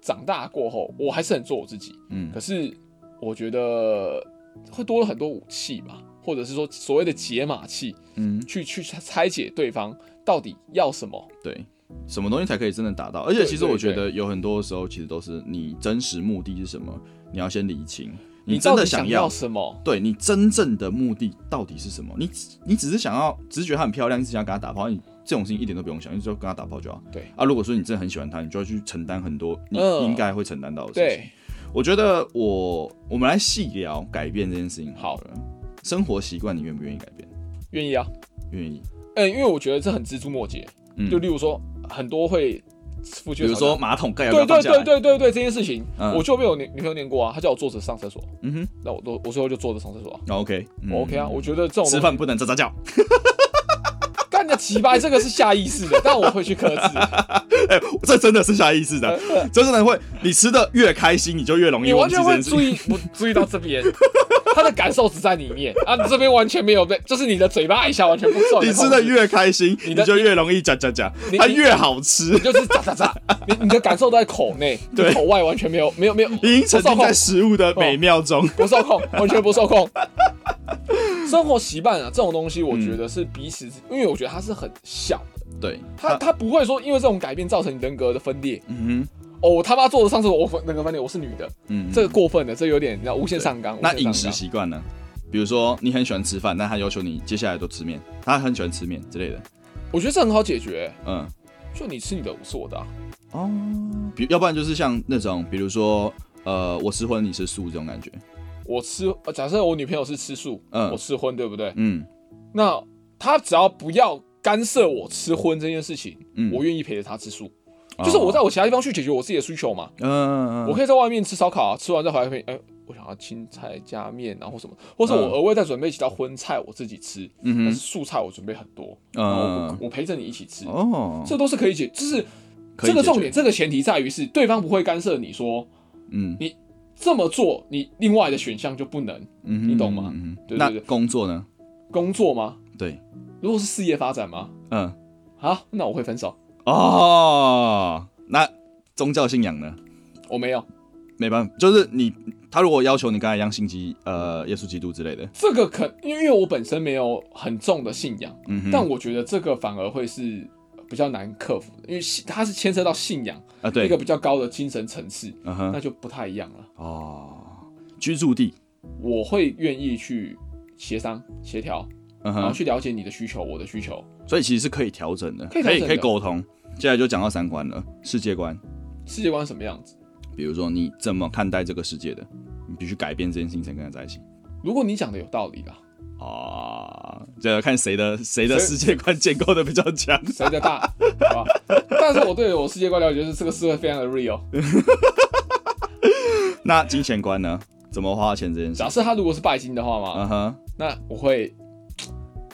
A: 长大过后，我还是很做我自己，
B: 嗯
A: 可是我觉得会多了很多武器吧，或者是说所谓的解码器，
B: 嗯，
A: 去去拆解对方到底要什么。
B: 对，什么东西才可以真的达到？而且其实我觉得有很多时候其实都是你真实目的是什么，你要先理清，
A: 你
B: 真的
A: 想
B: 要。
A: 什么？
B: 对你真正的目的到底是什么？你只你只是想要，只是觉得她很漂亮，只想跟她打炮，你这种事情一点都不用想，你只要跟她打炮就好。
A: 对
B: 啊，如果说你真的很喜欢她，你就要去承担很多你
A: 嗯
B: 应该会承担到的事情。
A: 对，
B: 我觉得我我们来细聊改变这件事情好了。生活习惯你愿不愿意改变？
A: 愿意啊。
B: 愿意。
A: 嗯，因为我觉得这很锱铢墨节。
B: 嗯
A: 就例如说，很多会夫妻
B: 比如说马桶盖要不
A: 对对？对对对对，这件事情，
B: 嗯
A: 我就被我女女朋友念过啊，她叫我坐着上厕所，
B: 嗯哼
A: 那我都我最后就坐着上厕所啊，
B: 那
A: ，OK，OK 啊，我觉得这种
B: 吃饭不能喳喳叫。
A: 干的奇葩，这个是下意识的，但我会去克制。
B: 哎、这真的是下意识的，这真的会。你吃的越开心，你就越容易
A: 你完全会
B: 忘记这件事。
A: 注意，我注意到这边，他的感受只在里面啊，你这边完全没有被，就是你的嘴巴一下完全不受
B: 你吃的越开心，你
A: 你
B: 就越容易讲讲讲，
A: 你
B: 它越好吃
A: 你，就是喳喳喳，你你的感受都在口内，
B: 对
A: 口外完全没有没有没有，
B: 已经沉浸在食物的美妙中。
A: 不受控，完全不受控。生活习惯啊，这种东西，我觉得是彼此，因为我觉得它是很小的，
B: 对，
A: 它它不会说因为这种改变造成你人格的分裂。
B: 嗯
A: 哦，我他妈做的上次我那个饭店，我是女的，
B: 嗯，
A: 这个过分的，这有点你知道无限上纲。
B: 那饮食习惯呢？比如说你很喜欢吃饭，但他要求你接下来都吃面，他很喜欢吃面之类的。
A: 我觉得这很好解决，
B: 嗯，
A: 就你吃你的，我吃我的、啊。
B: 哦，比要不然就是像那种，比如说呃，我吃荤你吃素这种感觉。
A: 我吃，呃假设我女朋友是吃素，
B: 嗯
A: 我吃荤，对不对？
B: 嗯
A: 那她只要不要干涉我吃荤这件事情，
B: 嗯，
A: 我愿意陪着她吃素。就是我在我其他地方去解决我自己的需求嘛。
B: 嗯嗯嗯，
A: 我可以在外面吃烧烤啊，吃完再回来配，哎、我想要青菜加面然后什么，或是我
B: 嗯。
A: 额外再准备几道荤菜我自己吃，嗯但是素菜我准备很多，
B: 嗯
A: 我陪着你一起吃，
B: 哦，
A: 这都是可以解，就是这个重点，这个前提在于是对方不会干涉你说
B: 嗯。
A: 你这么做，你另外的选项就不能
B: 嗯哼，
A: 你懂吗
B: 嗯
A: 对对对
B: 工作呢？
A: 工作吗？
B: 对，
A: 如果是事业发展吗？
B: 嗯。
A: 好，那我会分手，
B: 哦，那宗教信仰呢？
A: 我没有。
B: 没办法，就是你他如果要求你跟他一样信基呃耶稣基督之类的，
A: 这个可，因为我本身没有很重的信仰，
B: 嗯哼，
A: 但我觉得这个反而会是比较难克服的，因为信它是牵涉到信仰
B: 啊对。
A: 一个，比较高的精神层次，
B: 嗯哼。
A: 那就不太一样了。
B: 哦，居住地，
A: 我会愿意去协商协调，然后去了解你的需求，我的需求，
B: 所以其实是可以调整的，
A: 可以调整的。
B: 可以沟通。接下来就讲到三观了，世界观，
A: 世界观什么样子。
B: 比如说你怎么看待这个世界的，你必须改变这件事情才跟他在一起。
A: 如果你讲的有道理啦，
B: 啊，这要看谁的谁的世界观建构的比较强。
A: 谁的大，好吧？但是我对我世界观了解是这个社会非常的 real。
B: 那金钱观呢？怎么花钱这件事
A: 假？设他如果是拜金的话嘛，
B: 嗯哼，
A: 那我会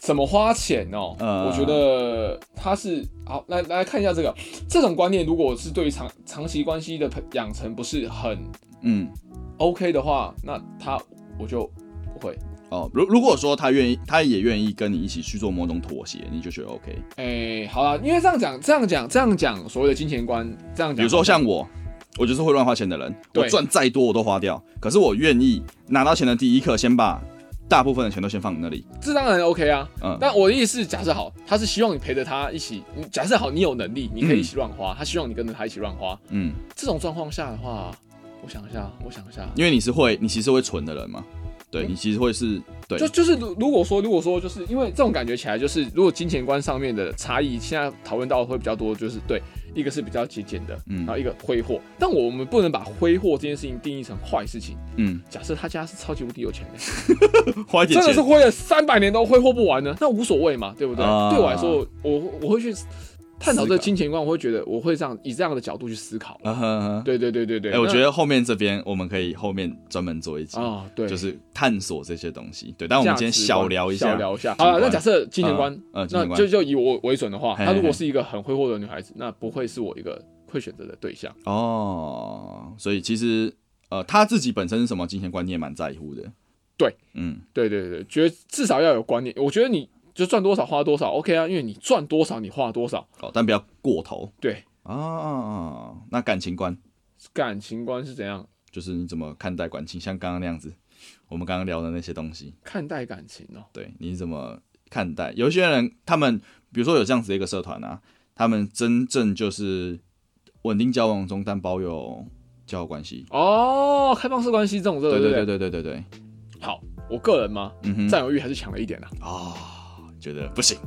A: 怎么花钱哦？
B: 嗯
A: 我觉得他是好来来看一下这个这种观念，如果是对于长长期关系的培养成不是很
B: 嗯
A: ，OK 的话，那他我就不会。
B: 哦，如如果说他愿意，他也愿意跟你一起去做某种妥协，你就觉得 OK。
A: 哎、好了，因为这样讲，这样讲，这样讲，所谓的金钱观，这样讲，
B: 比如说像我，我就是会乱花钱的人，
A: 对
B: 我赚再多我都花掉，可是我愿意拿到钱的第一刻，先把大部分的钱都先放你那里。
A: 这当然 OK 啊。
B: 嗯，
A: 但我的意思是，假设好，他是希望你陪着他一起，你假设好，你有能力，你可以一起乱花，他希望你跟着他一起乱花。
B: 嗯，
A: 这种状况下的话，我想一下，我想一下，
B: 因为你是会，你其实会存的人嘛。对
A: 嗯。
B: 你其实会是对，
A: 就就是如如果说如果说就是因为这种感觉起来，就是如果金钱观上面的差异，现在讨论到的会比较多，就是对一个是比较节俭的，
B: 嗯。
A: 然后一个挥霍，但我们不能把挥霍这件事情定义成坏事情。
B: 嗯，
A: 假设他家是超级无敌有钱的，真的是挥了三百年都挥霍不完呢，那无所谓嘛，对不对？
B: 啊。
A: 对我来说，我我会去探讨这个金钱观，我会觉得我会这样以这样的角度去思考。
B: 啊呵呵。
A: 对对对对对，
B: 哎，我觉得后面这边我们可以后面专门做一集，
A: 啊，对，
B: 就是探索这些东西。对，但我们今天小聊一下，
A: 小聊一下。好了，那假设金钱观，
B: 呃，金钱观
A: 那就就以我为准的话，她如果是一个很挥霍的女孩子，那不会是我一个会选择的对象。
B: 哦，所以其实呃，她自己本身是什么金钱观，你也蛮在乎的。
A: 对，
B: 嗯，
A: 对对对，觉得至少要有观念。我觉得你就赚多少花多少，OK 啊，因为你赚多少你花多少。
B: 哦，但不要过头
A: 对，
B: 啊。那感情观
A: 感情观是怎样
B: 就是你怎么看待感情，像刚刚那样子，我们刚刚聊的那些东西，
A: 看待感情哦？
B: 对你怎么看待？有一些人，他们比如说有这样子的一个社团啊，他们真正就是稳定交往中，但保有交友关系。
A: 哦，开放式关系这种，这个
B: 对对
A: 对不
B: 对对对对对，
A: 好，我个人嘛，
B: 嗯哼，
A: 占有欲还是强了一点的。
B: 啊、觉得不行，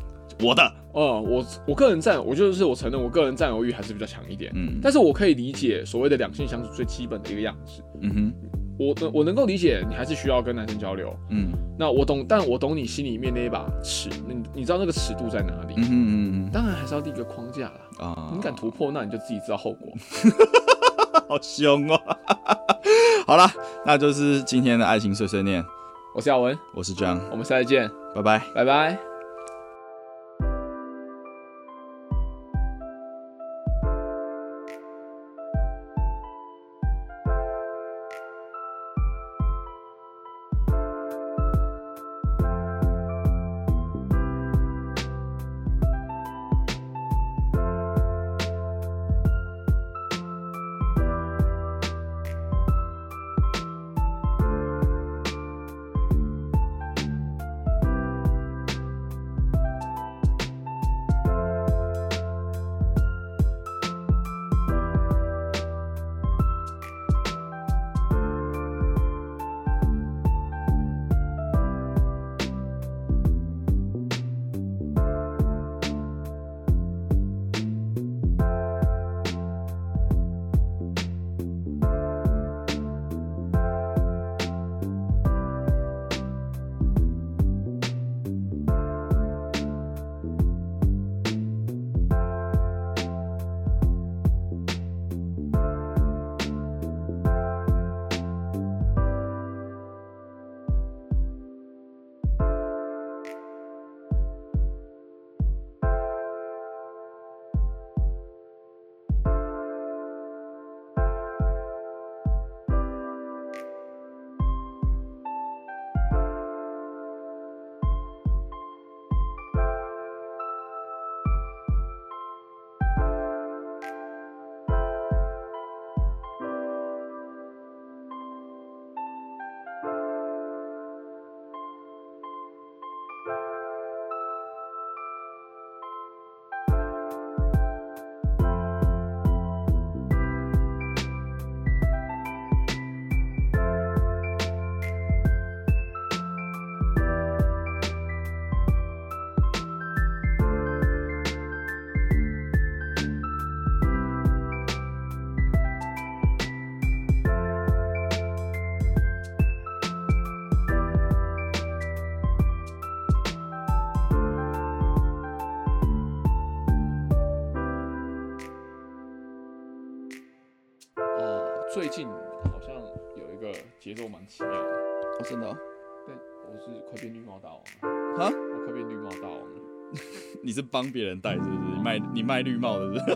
B: 我的，
A: 哦，我我个人占，我就是我承认，我个人占有欲还是比较强一点。
B: 嗯，
A: 但是我可以理解所谓的两性相处最基本的一个样子。
B: 嗯哼，
A: 我我能够理解你还是需要跟男生交流。
B: 嗯
A: 那我懂，但我懂你心里面那一把尺，你你知道那个尺度在哪里？
B: 嗯嗯嗯
A: 当然还是要立一个框架啦。
B: 哼啊，
A: 你敢突破，那你就自己知道后果。
B: 好凶哦。好啦，那就是今天的爱情碎碎念，
A: 我是耀文，
B: 我是 John，
A: 我们下次见，
B: 拜拜。
A: 拜拜。
B: 真的、哦？
A: 对，我是快变绿帽大王了。
B: 哈？
A: 我快变绿帽大王了。
B: 你是帮别人戴是不是？你卖你卖绿帽的是不是？